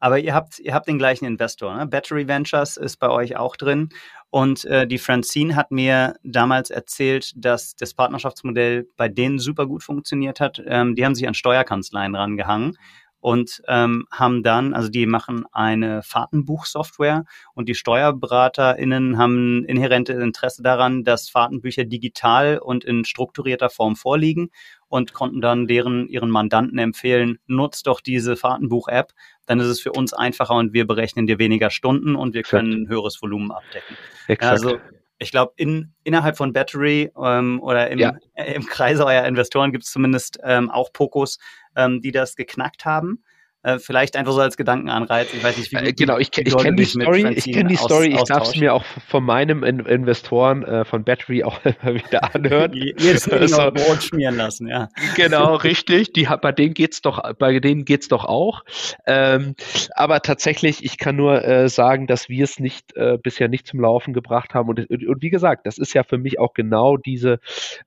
Aber ihr habt, ihr habt den gleichen Investor. Ne? Battery Ventures ist bei euch auch drin. Und äh, die Francine hat mir damals erzählt, dass das Partnerschaftsmodell bei denen super gut funktioniert hat. Ähm, die haben sich an Steuerkanzleien rangehangen und ähm, haben dann, also die machen eine Fahrtenbuchsoftware und die SteuerberaterInnen haben inhärente Interesse daran, dass Fahrtenbücher digital und in strukturierter Form vorliegen und konnten dann deren ihren Mandanten empfehlen, nutzt doch diese Fahrtenbuch-App, dann ist es für uns einfacher und wir berechnen dir weniger Stunden und wir Exakt. können ein höheres Volumen abdecken. Exakt. Also ich glaube, in, innerhalb von Battery ähm, oder im, ja. äh, im Kreise eurer Investoren gibt es zumindest ähm, auch Pokos, ähm, die das geknackt haben. Äh, vielleicht einfach so als Gedankenanreiz. Ich weiß nicht, wie äh, Genau, ich, ich kenne die Story. Ich kenne die Story. Ich darf es mir auch von meinem In Investoren äh, von Battery auch immer wieder anhören. Jetzt also, Brot schmieren lassen, ja. Genau, richtig. Die, bei denen geht's doch, bei denen geht's doch auch. Ähm, aber tatsächlich, ich kann nur äh, sagen, dass wir es nicht äh, bisher nicht zum Laufen gebracht haben. Und, und, und, wie gesagt, das ist ja für mich auch genau diese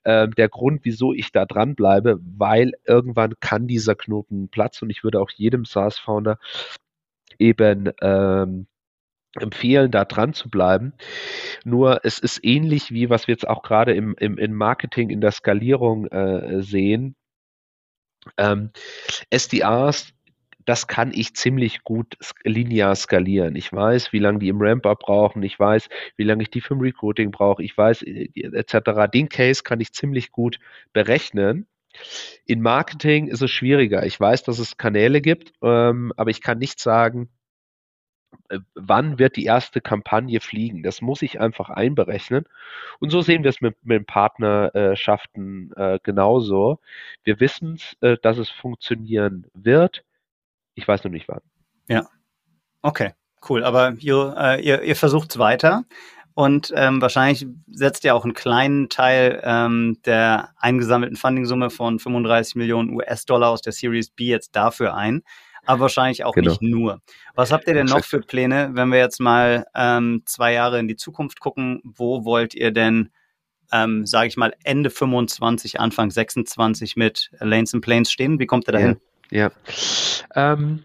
äh, der Grund, wieso ich da dran bleibe, weil irgendwann kann dieser Knoten platzen und ich würde auch jedem jedem SaaS-Founder eben ähm, empfehlen, da dran zu bleiben. Nur es ist ähnlich wie was wir jetzt auch gerade im, im, im Marketing, in der Skalierung äh, sehen. Ähm, SDRs, das kann ich ziemlich gut linear skalieren. Ich weiß, wie lange die im Ramp-Up brauchen, ich weiß, wie lange ich die für Recruiting brauche, ich weiß, äh, etc. Den Case kann ich ziemlich gut berechnen. In Marketing ist es schwieriger. Ich weiß, dass es Kanäle gibt, ähm, aber ich kann nicht sagen, äh, wann wird die erste Kampagne fliegen. Das muss ich einfach einberechnen. Und so sehen wir es mit, mit Partnerschaften äh, genauso. Wir wissen, äh, dass es funktionieren wird. Ich weiß noch nicht wann. Ja. Okay, cool. Aber ihr, äh, ihr, ihr versucht es weiter. Und ähm, wahrscheinlich setzt ihr auch einen kleinen Teil ähm, der eingesammelten Funding-Summe von 35 Millionen US-Dollar aus der Series B jetzt dafür ein. Aber wahrscheinlich auch genau. nicht nur. Was habt ihr denn noch für Pläne, wenn wir jetzt mal ähm, zwei Jahre in die Zukunft gucken? Wo wollt ihr denn, ähm, sage ich mal, Ende 25, Anfang 26 mit Lanes and Planes stehen? Wie kommt ihr dahin? Ja. ja. Ähm,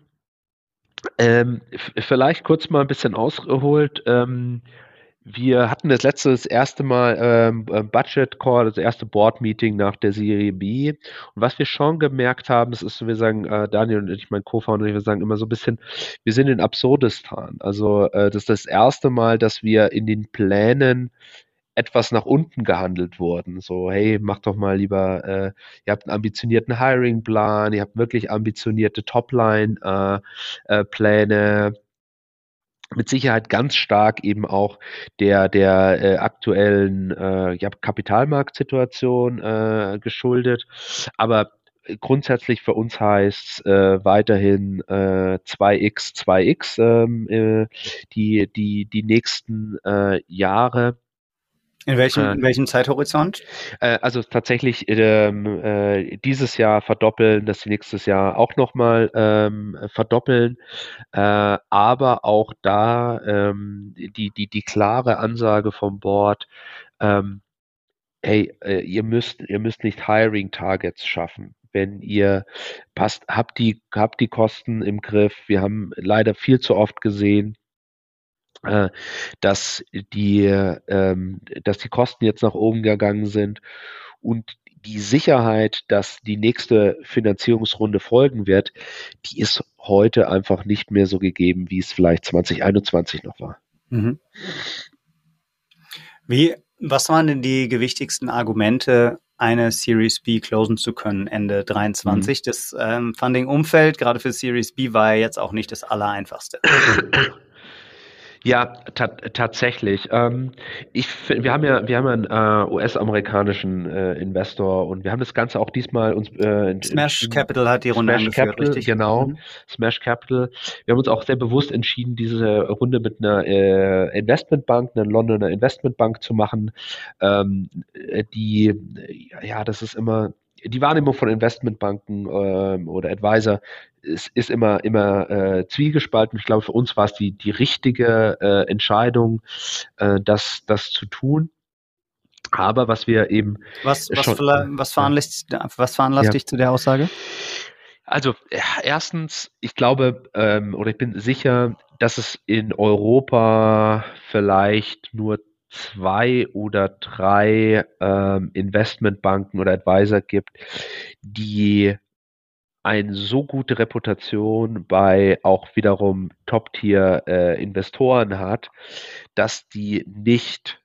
ähm, vielleicht kurz mal ein bisschen ausgeholt. Ähm, wir hatten das letzte, das erste Mal ähm, äh, Budget Call, das erste Board Meeting nach der Serie B. Und was wir schon gemerkt haben, das ist, wir sagen, äh, Daniel und ich, mein Co-Founder, wir sagen immer so ein bisschen, wir sind in Absurdistan. Also äh, das ist das erste Mal, dass wir in den Plänen etwas nach unten gehandelt wurden. So, hey, macht doch mal lieber, äh, ihr habt einen ambitionierten Hiring-Plan, ihr habt wirklich ambitionierte Topline-Pläne. Äh, äh, mit Sicherheit ganz stark eben auch der, der äh, aktuellen äh, ja, Kapitalmarktsituation äh, geschuldet. Aber grundsätzlich für uns heißt äh, weiterhin äh, 2x, 2x ähm, äh, die, die, die nächsten äh, Jahre. In welchem, äh, in welchem Zeithorizont? Äh, also tatsächlich ähm, äh, dieses Jahr verdoppeln, das nächstes Jahr auch nochmal ähm, verdoppeln, äh, aber auch da ähm, die, die, die klare Ansage vom Board, ähm, hey, äh, ihr müsst, ihr müsst nicht Hiring Targets schaffen wenn ihr passt, habt die, habt die Kosten im Griff. Wir haben leider viel zu oft gesehen, äh, dass die, ähm, dass die Kosten jetzt nach oben gegangen sind und die Sicherheit, dass die nächste Finanzierungsrunde folgen wird, die ist heute einfach nicht mehr so gegeben, wie es vielleicht 2021 noch war. Mhm. Wie, was waren denn die gewichtigsten Argumente, eine Series B closen zu können Ende 23? Mhm. Das ähm, Funding-Umfeld, gerade für Series B, war ja jetzt auch nicht das allereinfachste. Ja, ta tatsächlich. Ähm, ich, wir haben ja, wir haben einen äh, US-amerikanischen äh, Investor und wir haben das Ganze auch diesmal uns. Äh, Smash Capital hat die Runde Smash angeführt, Capital, richtig? Genau. Mhm. Smash Capital. Wir haben uns auch sehr bewusst entschieden, diese Runde mit einer äh, Investmentbank, einer Londoner Investmentbank zu machen, ähm, die, ja, das ist immer die Wahrnehmung von Investmentbanken ähm, oder Advisor ist, ist immer, immer äh, zwiegespalten. Ich glaube, für uns war es die, die richtige äh, Entscheidung, äh, das, das zu tun. Aber was wir eben. Was, was, schon, was veranlasst, was veranlasst ja. dich zu der Aussage? Also, erstens, ich glaube, ähm, oder ich bin sicher, dass es in Europa vielleicht nur zwei oder drei ähm, Investmentbanken oder Advisor gibt, die eine so gute Reputation bei auch wiederum Top-Tier-Investoren äh, hat, dass die nicht,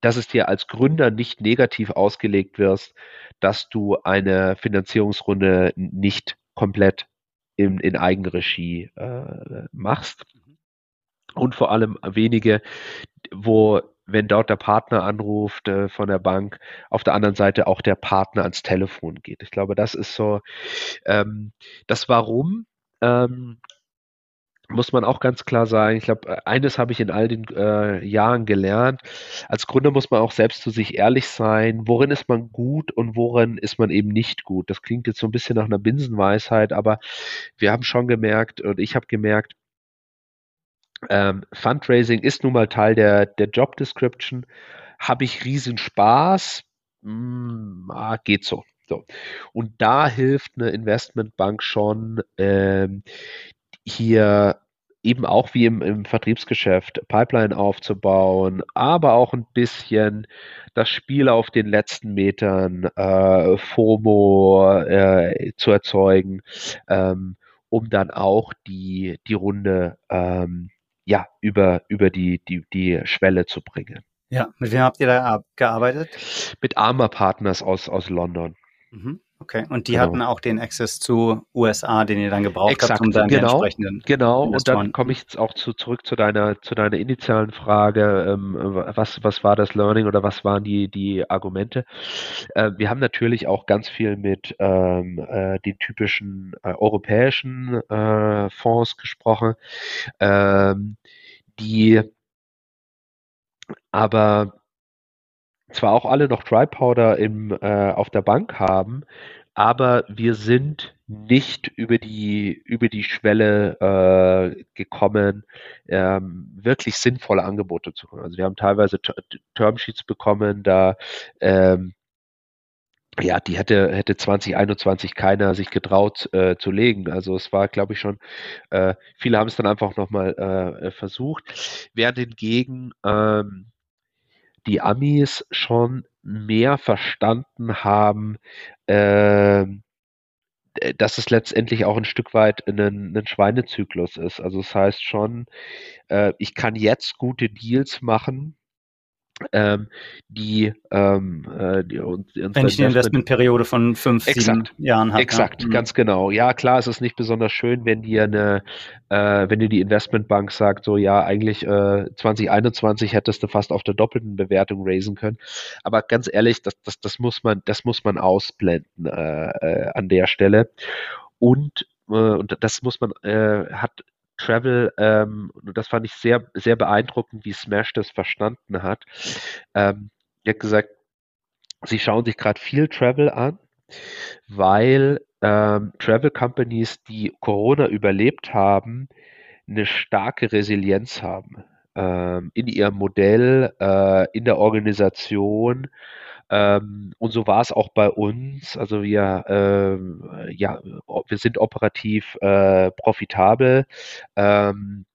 dass es dir als Gründer nicht negativ ausgelegt wirst, dass du eine Finanzierungsrunde nicht komplett in, in Eigenregie äh, machst. Und vor allem wenige, wo wenn dort der Partner anruft äh, von der Bank, auf der anderen Seite auch der Partner ans Telefon geht. Ich glaube, das ist so ähm, das Warum. Ähm, muss man auch ganz klar sagen. Ich glaube, eines habe ich in all den äh, Jahren gelernt. Als Gründer muss man auch selbst zu sich ehrlich sein. Worin ist man gut und worin ist man eben nicht gut? Das klingt jetzt so ein bisschen nach einer Binsenweisheit, aber wir haben schon gemerkt und ich habe gemerkt, ähm, Fundraising ist nun mal Teil der, der Job Description. Habe ich riesen Spaß? Mm, ah, geht so. so. Und da hilft eine Investmentbank schon, ähm, hier eben auch wie im, im Vertriebsgeschäft Pipeline aufzubauen, aber auch ein bisschen das Spiel auf den letzten Metern, äh, FOMO äh, zu erzeugen, ähm, um dann auch die, die Runde ähm, ja, über, über die, die, die Schwelle zu bringen. Ja, mit wem habt ihr da gearbeitet? Mit Arma Partners aus, aus London. Mhm. Okay, und die genau. hatten auch den Access zu USA, den ihr dann gebraucht Exakt, habt, um dann genau, entsprechenden. Genau, und dann komme ich jetzt auch zu, zurück zu deiner, zu deiner initialen Frage, ähm, was, was war das Learning oder was waren die, die Argumente? Äh, wir haben natürlich auch ganz viel mit ähm, äh, den typischen äh, europäischen äh, Fonds gesprochen, ähm, die aber zwar auch alle noch Dry Powder im, äh, auf der Bank haben, aber wir sind nicht über die, über die Schwelle äh, gekommen, ähm, wirklich sinnvolle Angebote zu können. Also wir haben teilweise Termsheets bekommen, da ähm, ja, die hätte, hätte 2021 keiner sich getraut äh, zu legen. Also es war, glaube ich, schon, äh, viele haben es dann einfach nochmal äh, versucht. Während hingegen ähm, die Amis schon mehr verstanden haben, äh, dass es letztendlich auch ein Stück weit ein, ein Schweinezyklus ist. Also das heißt schon, äh, ich kann jetzt gute Deals machen, ähm, die, ähm, äh, die uns Wenn ich eine Investmentperiode von fünf, exakt, sieben Jahren habe. Exakt, ja. Mhm. ganz genau. Ja, klar, es ist nicht besonders schön, wenn dir eine, äh, wenn dir die Investmentbank sagt, so ja, eigentlich äh, 2021 hättest du fast auf der doppelten Bewertung raisen können. Aber ganz ehrlich, das, das, das muss man, das muss man ausblenden äh, äh, an der Stelle. Und äh, und das muss man, äh, hat Travel, ähm, das fand ich sehr, sehr beeindruckend, wie Smash das verstanden hat. Ähm, die hat gesagt, sie schauen sich gerade viel Travel an, weil ähm, Travel Companies, die Corona überlebt haben, eine starke Resilienz haben ähm, in ihrem Modell, äh, in der Organisation. Ähm, und so war es auch bei uns. Also wir, ähm, ja, wir sind operativ äh, profitabel. Ähm,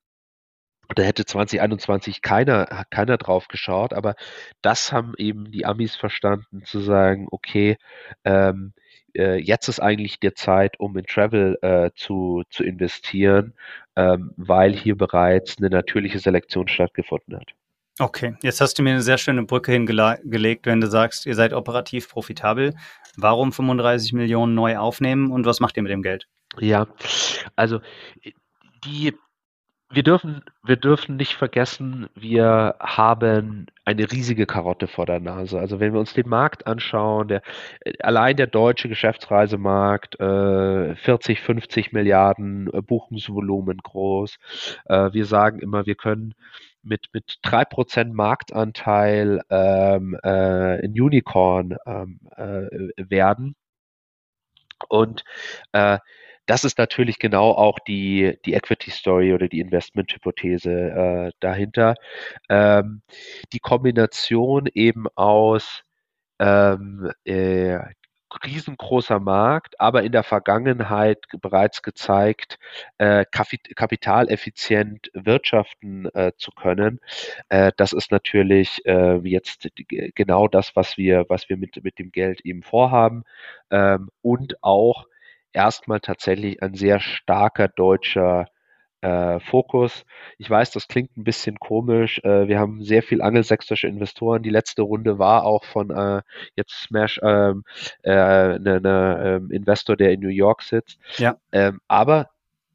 da hätte 2021 keiner, keiner drauf geschaut, aber das haben eben die Amis verstanden, zu sagen, okay, ähm, äh, jetzt ist eigentlich der Zeit, um in Travel äh, zu, zu investieren, ähm, weil hier bereits eine natürliche Selektion stattgefunden hat. Okay, jetzt hast du mir eine sehr schöne Brücke hingelegt, wenn du sagst, ihr seid operativ profitabel. Warum 35 Millionen neu aufnehmen und was macht ihr mit dem Geld? Ja, also die wir dürfen, wir dürfen nicht vergessen, wir haben eine riesige Karotte vor der Nase. Also wenn wir uns den Markt anschauen, der, allein der deutsche Geschäftsreisemarkt, äh, 40, 50 Milliarden äh, Buchungsvolumen groß. Äh, wir sagen immer, wir können mit, mit 3% Marktanteil ähm, äh, ein Unicorn ähm, äh, werden. Und äh, das ist natürlich genau auch die, die Equity Story oder die Investment-Hypothese äh, dahinter. Ähm, die Kombination eben aus ähm, äh, riesengroßer Markt, aber in der Vergangenheit bereits gezeigt, äh, kapitaleffizient wirtschaften äh, zu können. Äh, das ist natürlich äh, jetzt genau das, was wir, was wir mit, mit dem Geld eben vorhaben ähm, und auch erstmal tatsächlich ein sehr starker deutscher äh, Fokus. Ich weiß, das klingt ein bisschen komisch. Äh, wir haben sehr viel angelsächsische Investoren. Die letzte Runde war auch von äh, jetzt Smash, ähm, äh, ne, ne, ähm, Investor, der in New York sitzt. Ja. Ähm, aber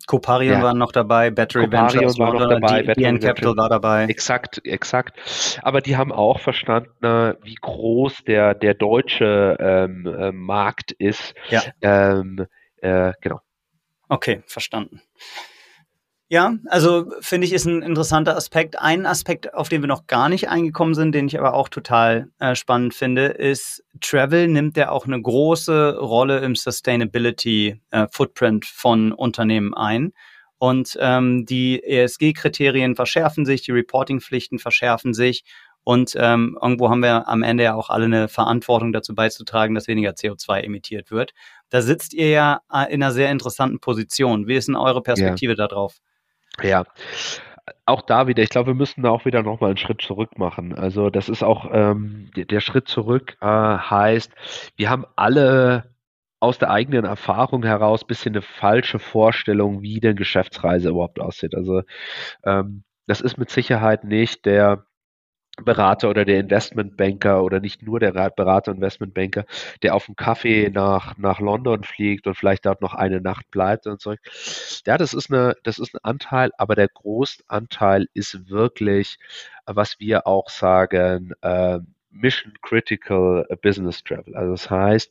Coparion ja. war noch dabei, Battery Coparion Ventures war noch dabei, die, DN Capital war dabei. Exakt, exakt. Aber die haben auch verstanden, wie groß der, der deutsche ähm, äh, Markt ist. Ja. Ähm, äh, genau. Okay, verstanden. Ja, also finde ich, ist ein interessanter Aspekt. Ein Aspekt, auf den wir noch gar nicht eingekommen sind, den ich aber auch total äh, spannend finde, ist, Travel nimmt ja auch eine große Rolle im Sustainability äh, Footprint von Unternehmen ein. Und ähm, die ESG-Kriterien verschärfen sich, die Reporting-Pflichten verschärfen sich. Und ähm, irgendwo haben wir am Ende ja auch alle eine Verantwortung dazu beizutragen, dass weniger CO2 emittiert wird. Da sitzt ihr ja äh, in einer sehr interessanten Position. Wie ist denn eure Perspektive ja. darauf? Ja, auch da wieder, ich glaube, wir müssen da auch wieder nochmal einen Schritt zurück machen. Also das ist auch, ähm, der, Schritt zurück äh, heißt, wir haben alle aus der eigenen Erfahrung heraus ein bisschen eine falsche Vorstellung, wie denn Geschäftsreise überhaupt aussieht. Also ähm, das ist mit Sicherheit nicht der Berater oder der Investmentbanker oder nicht nur der Berater Investmentbanker, der auf dem Kaffee nach, nach London fliegt und vielleicht dort noch eine Nacht bleibt und so. Ja, das ist eine, das ist ein Anteil, aber der Großanteil ist wirklich, was wir auch sagen, äh, Mission Critical Business Travel. Also das heißt,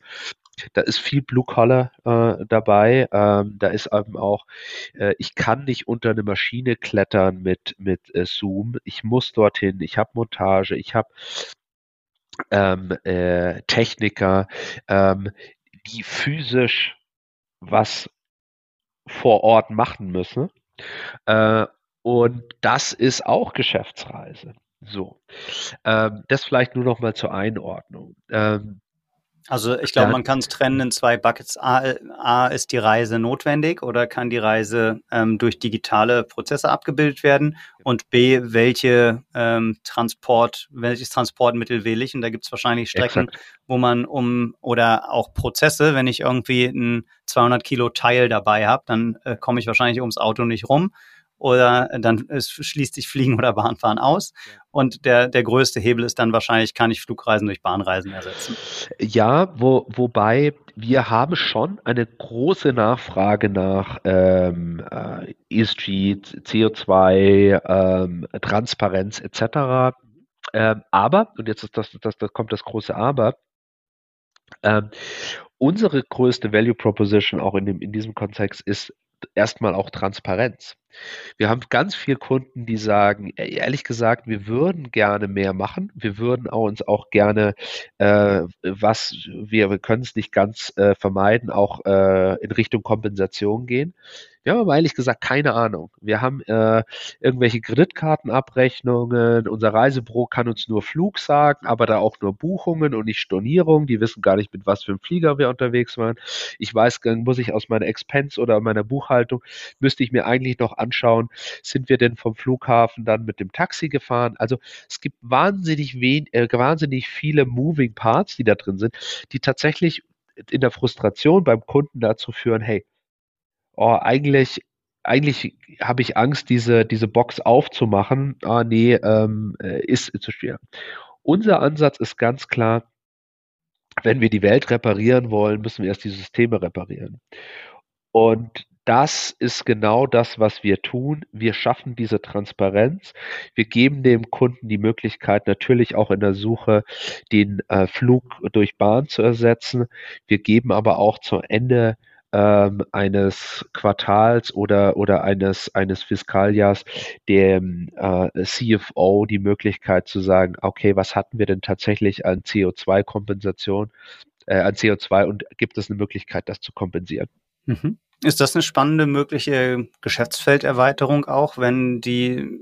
da ist viel Blue Collar äh, dabei. Ähm, da ist eben auch, äh, ich kann nicht unter eine Maschine klettern mit, mit äh, Zoom. Ich muss dorthin. Ich habe Montage. Ich habe ähm, äh, Techniker, ähm, die physisch was vor Ort machen müssen. Äh, und das ist auch Geschäftsreise. So, ähm, das vielleicht nur noch mal zur Einordnung. Ähm, also ich glaube, man kann es trennen in zwei Buckets. A, A, ist die Reise notwendig oder kann die Reise ähm, durch digitale Prozesse abgebildet werden? Und B, welche ähm, Transport, welches Transportmittel wähle ich? Und da gibt es wahrscheinlich Strecken, Exakt. wo man um oder auch Prozesse, wenn ich irgendwie ein 200 Kilo Teil dabei habe, dann äh, komme ich wahrscheinlich ums Auto nicht rum oder dann schließt sich Fliegen oder Bahnfahren aus. Und der, der größte Hebel ist dann wahrscheinlich, kann ich Flugreisen durch Bahnreisen ersetzen. Ja, wo, wobei wir haben schon eine große Nachfrage nach ähm, äh, ESG, CO2, ähm, Transparenz etc. Ähm, aber, und jetzt ist das, das, das kommt das große Aber, ähm, unsere größte Value Proposition auch in, dem, in diesem Kontext ist erstmal auch Transparenz. Wir haben ganz viele Kunden, die sagen, ehrlich gesagt, wir würden gerne mehr machen. Wir würden uns auch gerne, äh, was wir, wir können es nicht ganz äh, vermeiden, auch äh, in Richtung Kompensation gehen. Wir haben aber ehrlich gesagt keine Ahnung. Wir haben äh, irgendwelche Kreditkartenabrechnungen. Unser Reisebüro kann uns nur Flug sagen, aber da auch nur Buchungen und nicht Stornierung. Die wissen gar nicht, mit was für einem Flieger wir unterwegs waren. Ich weiß, muss ich aus meiner Expense oder meiner Buchhaltung, müsste ich mir eigentlich noch anschauen, sind wir denn vom Flughafen dann mit dem Taxi gefahren? Also es gibt wahnsinnig, wen, äh, wahnsinnig viele Moving Parts, die da drin sind, die tatsächlich in der Frustration beim Kunden dazu führen, hey, oh, eigentlich, eigentlich habe ich Angst, diese, diese Box aufzumachen. Ah, nee, ähm, äh, ist zu schwer. Unser Ansatz ist ganz klar, wenn wir die Welt reparieren wollen, müssen wir erst die Systeme reparieren. Und das ist genau das, was wir tun. Wir schaffen diese Transparenz. Wir geben dem Kunden die Möglichkeit, natürlich auch in der Suche den äh, Flug durch Bahn zu ersetzen. Wir geben aber auch zu Ende ähm, eines Quartals oder, oder eines, eines Fiskaljahrs dem äh, CFO die Möglichkeit zu sagen, okay, was hatten wir denn tatsächlich an CO2-Kompensation, äh, an CO2 und gibt es eine Möglichkeit, das zu kompensieren? Mhm. Ist das eine spannende mögliche Geschäftsfelderweiterung auch, wenn die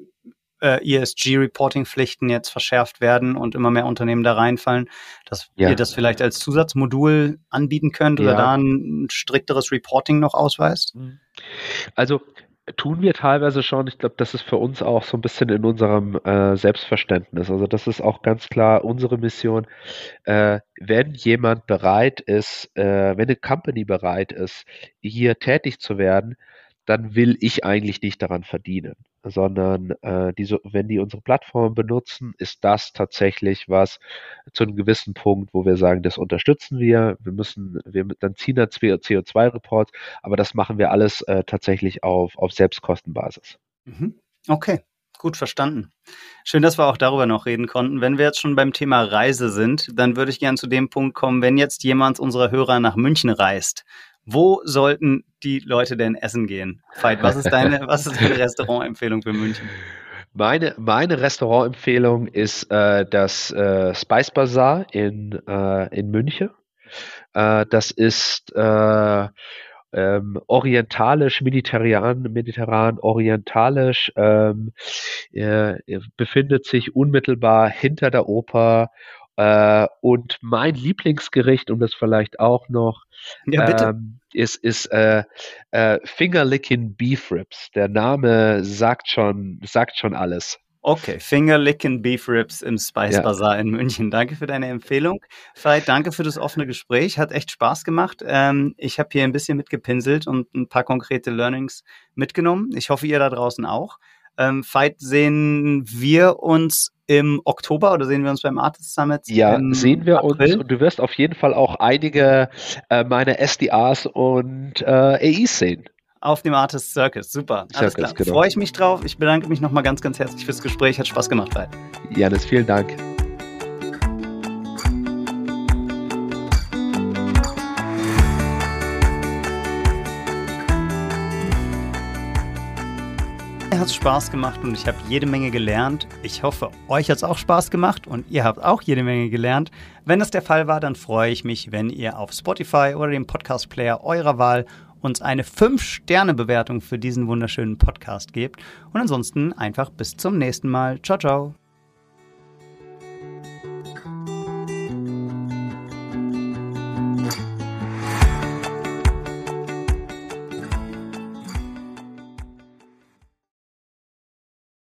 äh, ESG-Reporting-Pflichten jetzt verschärft werden und immer mehr Unternehmen da reinfallen, dass ja. ihr das vielleicht als Zusatzmodul anbieten könnt oder ja. da ein strikteres Reporting noch ausweist? Mhm. Also tun wir teilweise schon. Ich glaube, das ist für uns auch so ein bisschen in unserem äh, Selbstverständnis. Also das ist auch ganz klar unsere Mission. Äh, wenn jemand bereit ist, äh, wenn eine Company bereit ist, hier tätig zu werden, dann will ich eigentlich nicht daran verdienen, sondern äh, die, wenn die unsere Plattform benutzen, ist das tatsächlich was zu einem gewissen Punkt, wo wir sagen, das unterstützen wir. Wir müssen, wir dann ziehen da CO2-Reports, aber das machen wir alles äh, tatsächlich auf, auf Selbstkostenbasis. Mhm. Okay. Gut verstanden. Schön, dass wir auch darüber noch reden konnten. Wenn wir jetzt schon beim Thema Reise sind, dann würde ich gerne zu dem Punkt kommen, wenn jetzt jemand unserer Hörer nach München reist, wo sollten die Leute denn essen gehen? Veit, was ist deine, was ist deine Restaurantempfehlung für München? Meine, meine Restaurantempfehlung ist äh, das äh, Spice Bazaar in, äh, in München. Äh, das ist äh, ähm, orientalisch, mediterran, mediterran, orientalisch, ähm, äh, befindet sich unmittelbar hinter der Oper äh, und mein Lieblingsgericht, um das vielleicht auch noch, ja, ähm, ist, ist äh, äh, Fingerlicking Beef Ribs. Der Name sagt schon, sagt schon alles. Okay, Fingerlicking Beef Ribs im Spice ja. Bazaar in München. Danke für deine Empfehlung. Veit, danke für das offene Gespräch. Hat echt Spaß gemacht. Ähm, ich habe hier ein bisschen mitgepinselt und ein paar konkrete Learnings mitgenommen. Ich hoffe, ihr da draußen auch. Ähm, Veit, sehen wir uns im Oktober oder sehen wir uns beim Artist Summit? Ja, sehen wir April? uns und du wirst auf jeden Fall auch einige äh, meiner SDAs und äh, AIs sehen. Auf dem Artist Circus, super. Alles Circus, klar. Genau. Freue ich mich drauf. Ich bedanke mich nochmal ganz, ganz herzlich fürs Gespräch. Hat Spaß gemacht, Veit. Janis, vielen Dank. Es Spaß gemacht und ich habe jede Menge gelernt. Ich hoffe, euch hat es auch Spaß gemacht und ihr habt auch jede Menge gelernt. Wenn das der Fall war, dann freue ich mich, wenn ihr auf Spotify oder dem Podcast-Player eurer Wahl uns eine 5-Sterne-Bewertung für diesen wunderschönen Podcast gebt. Und ansonsten einfach bis zum nächsten Mal. Ciao, ciao.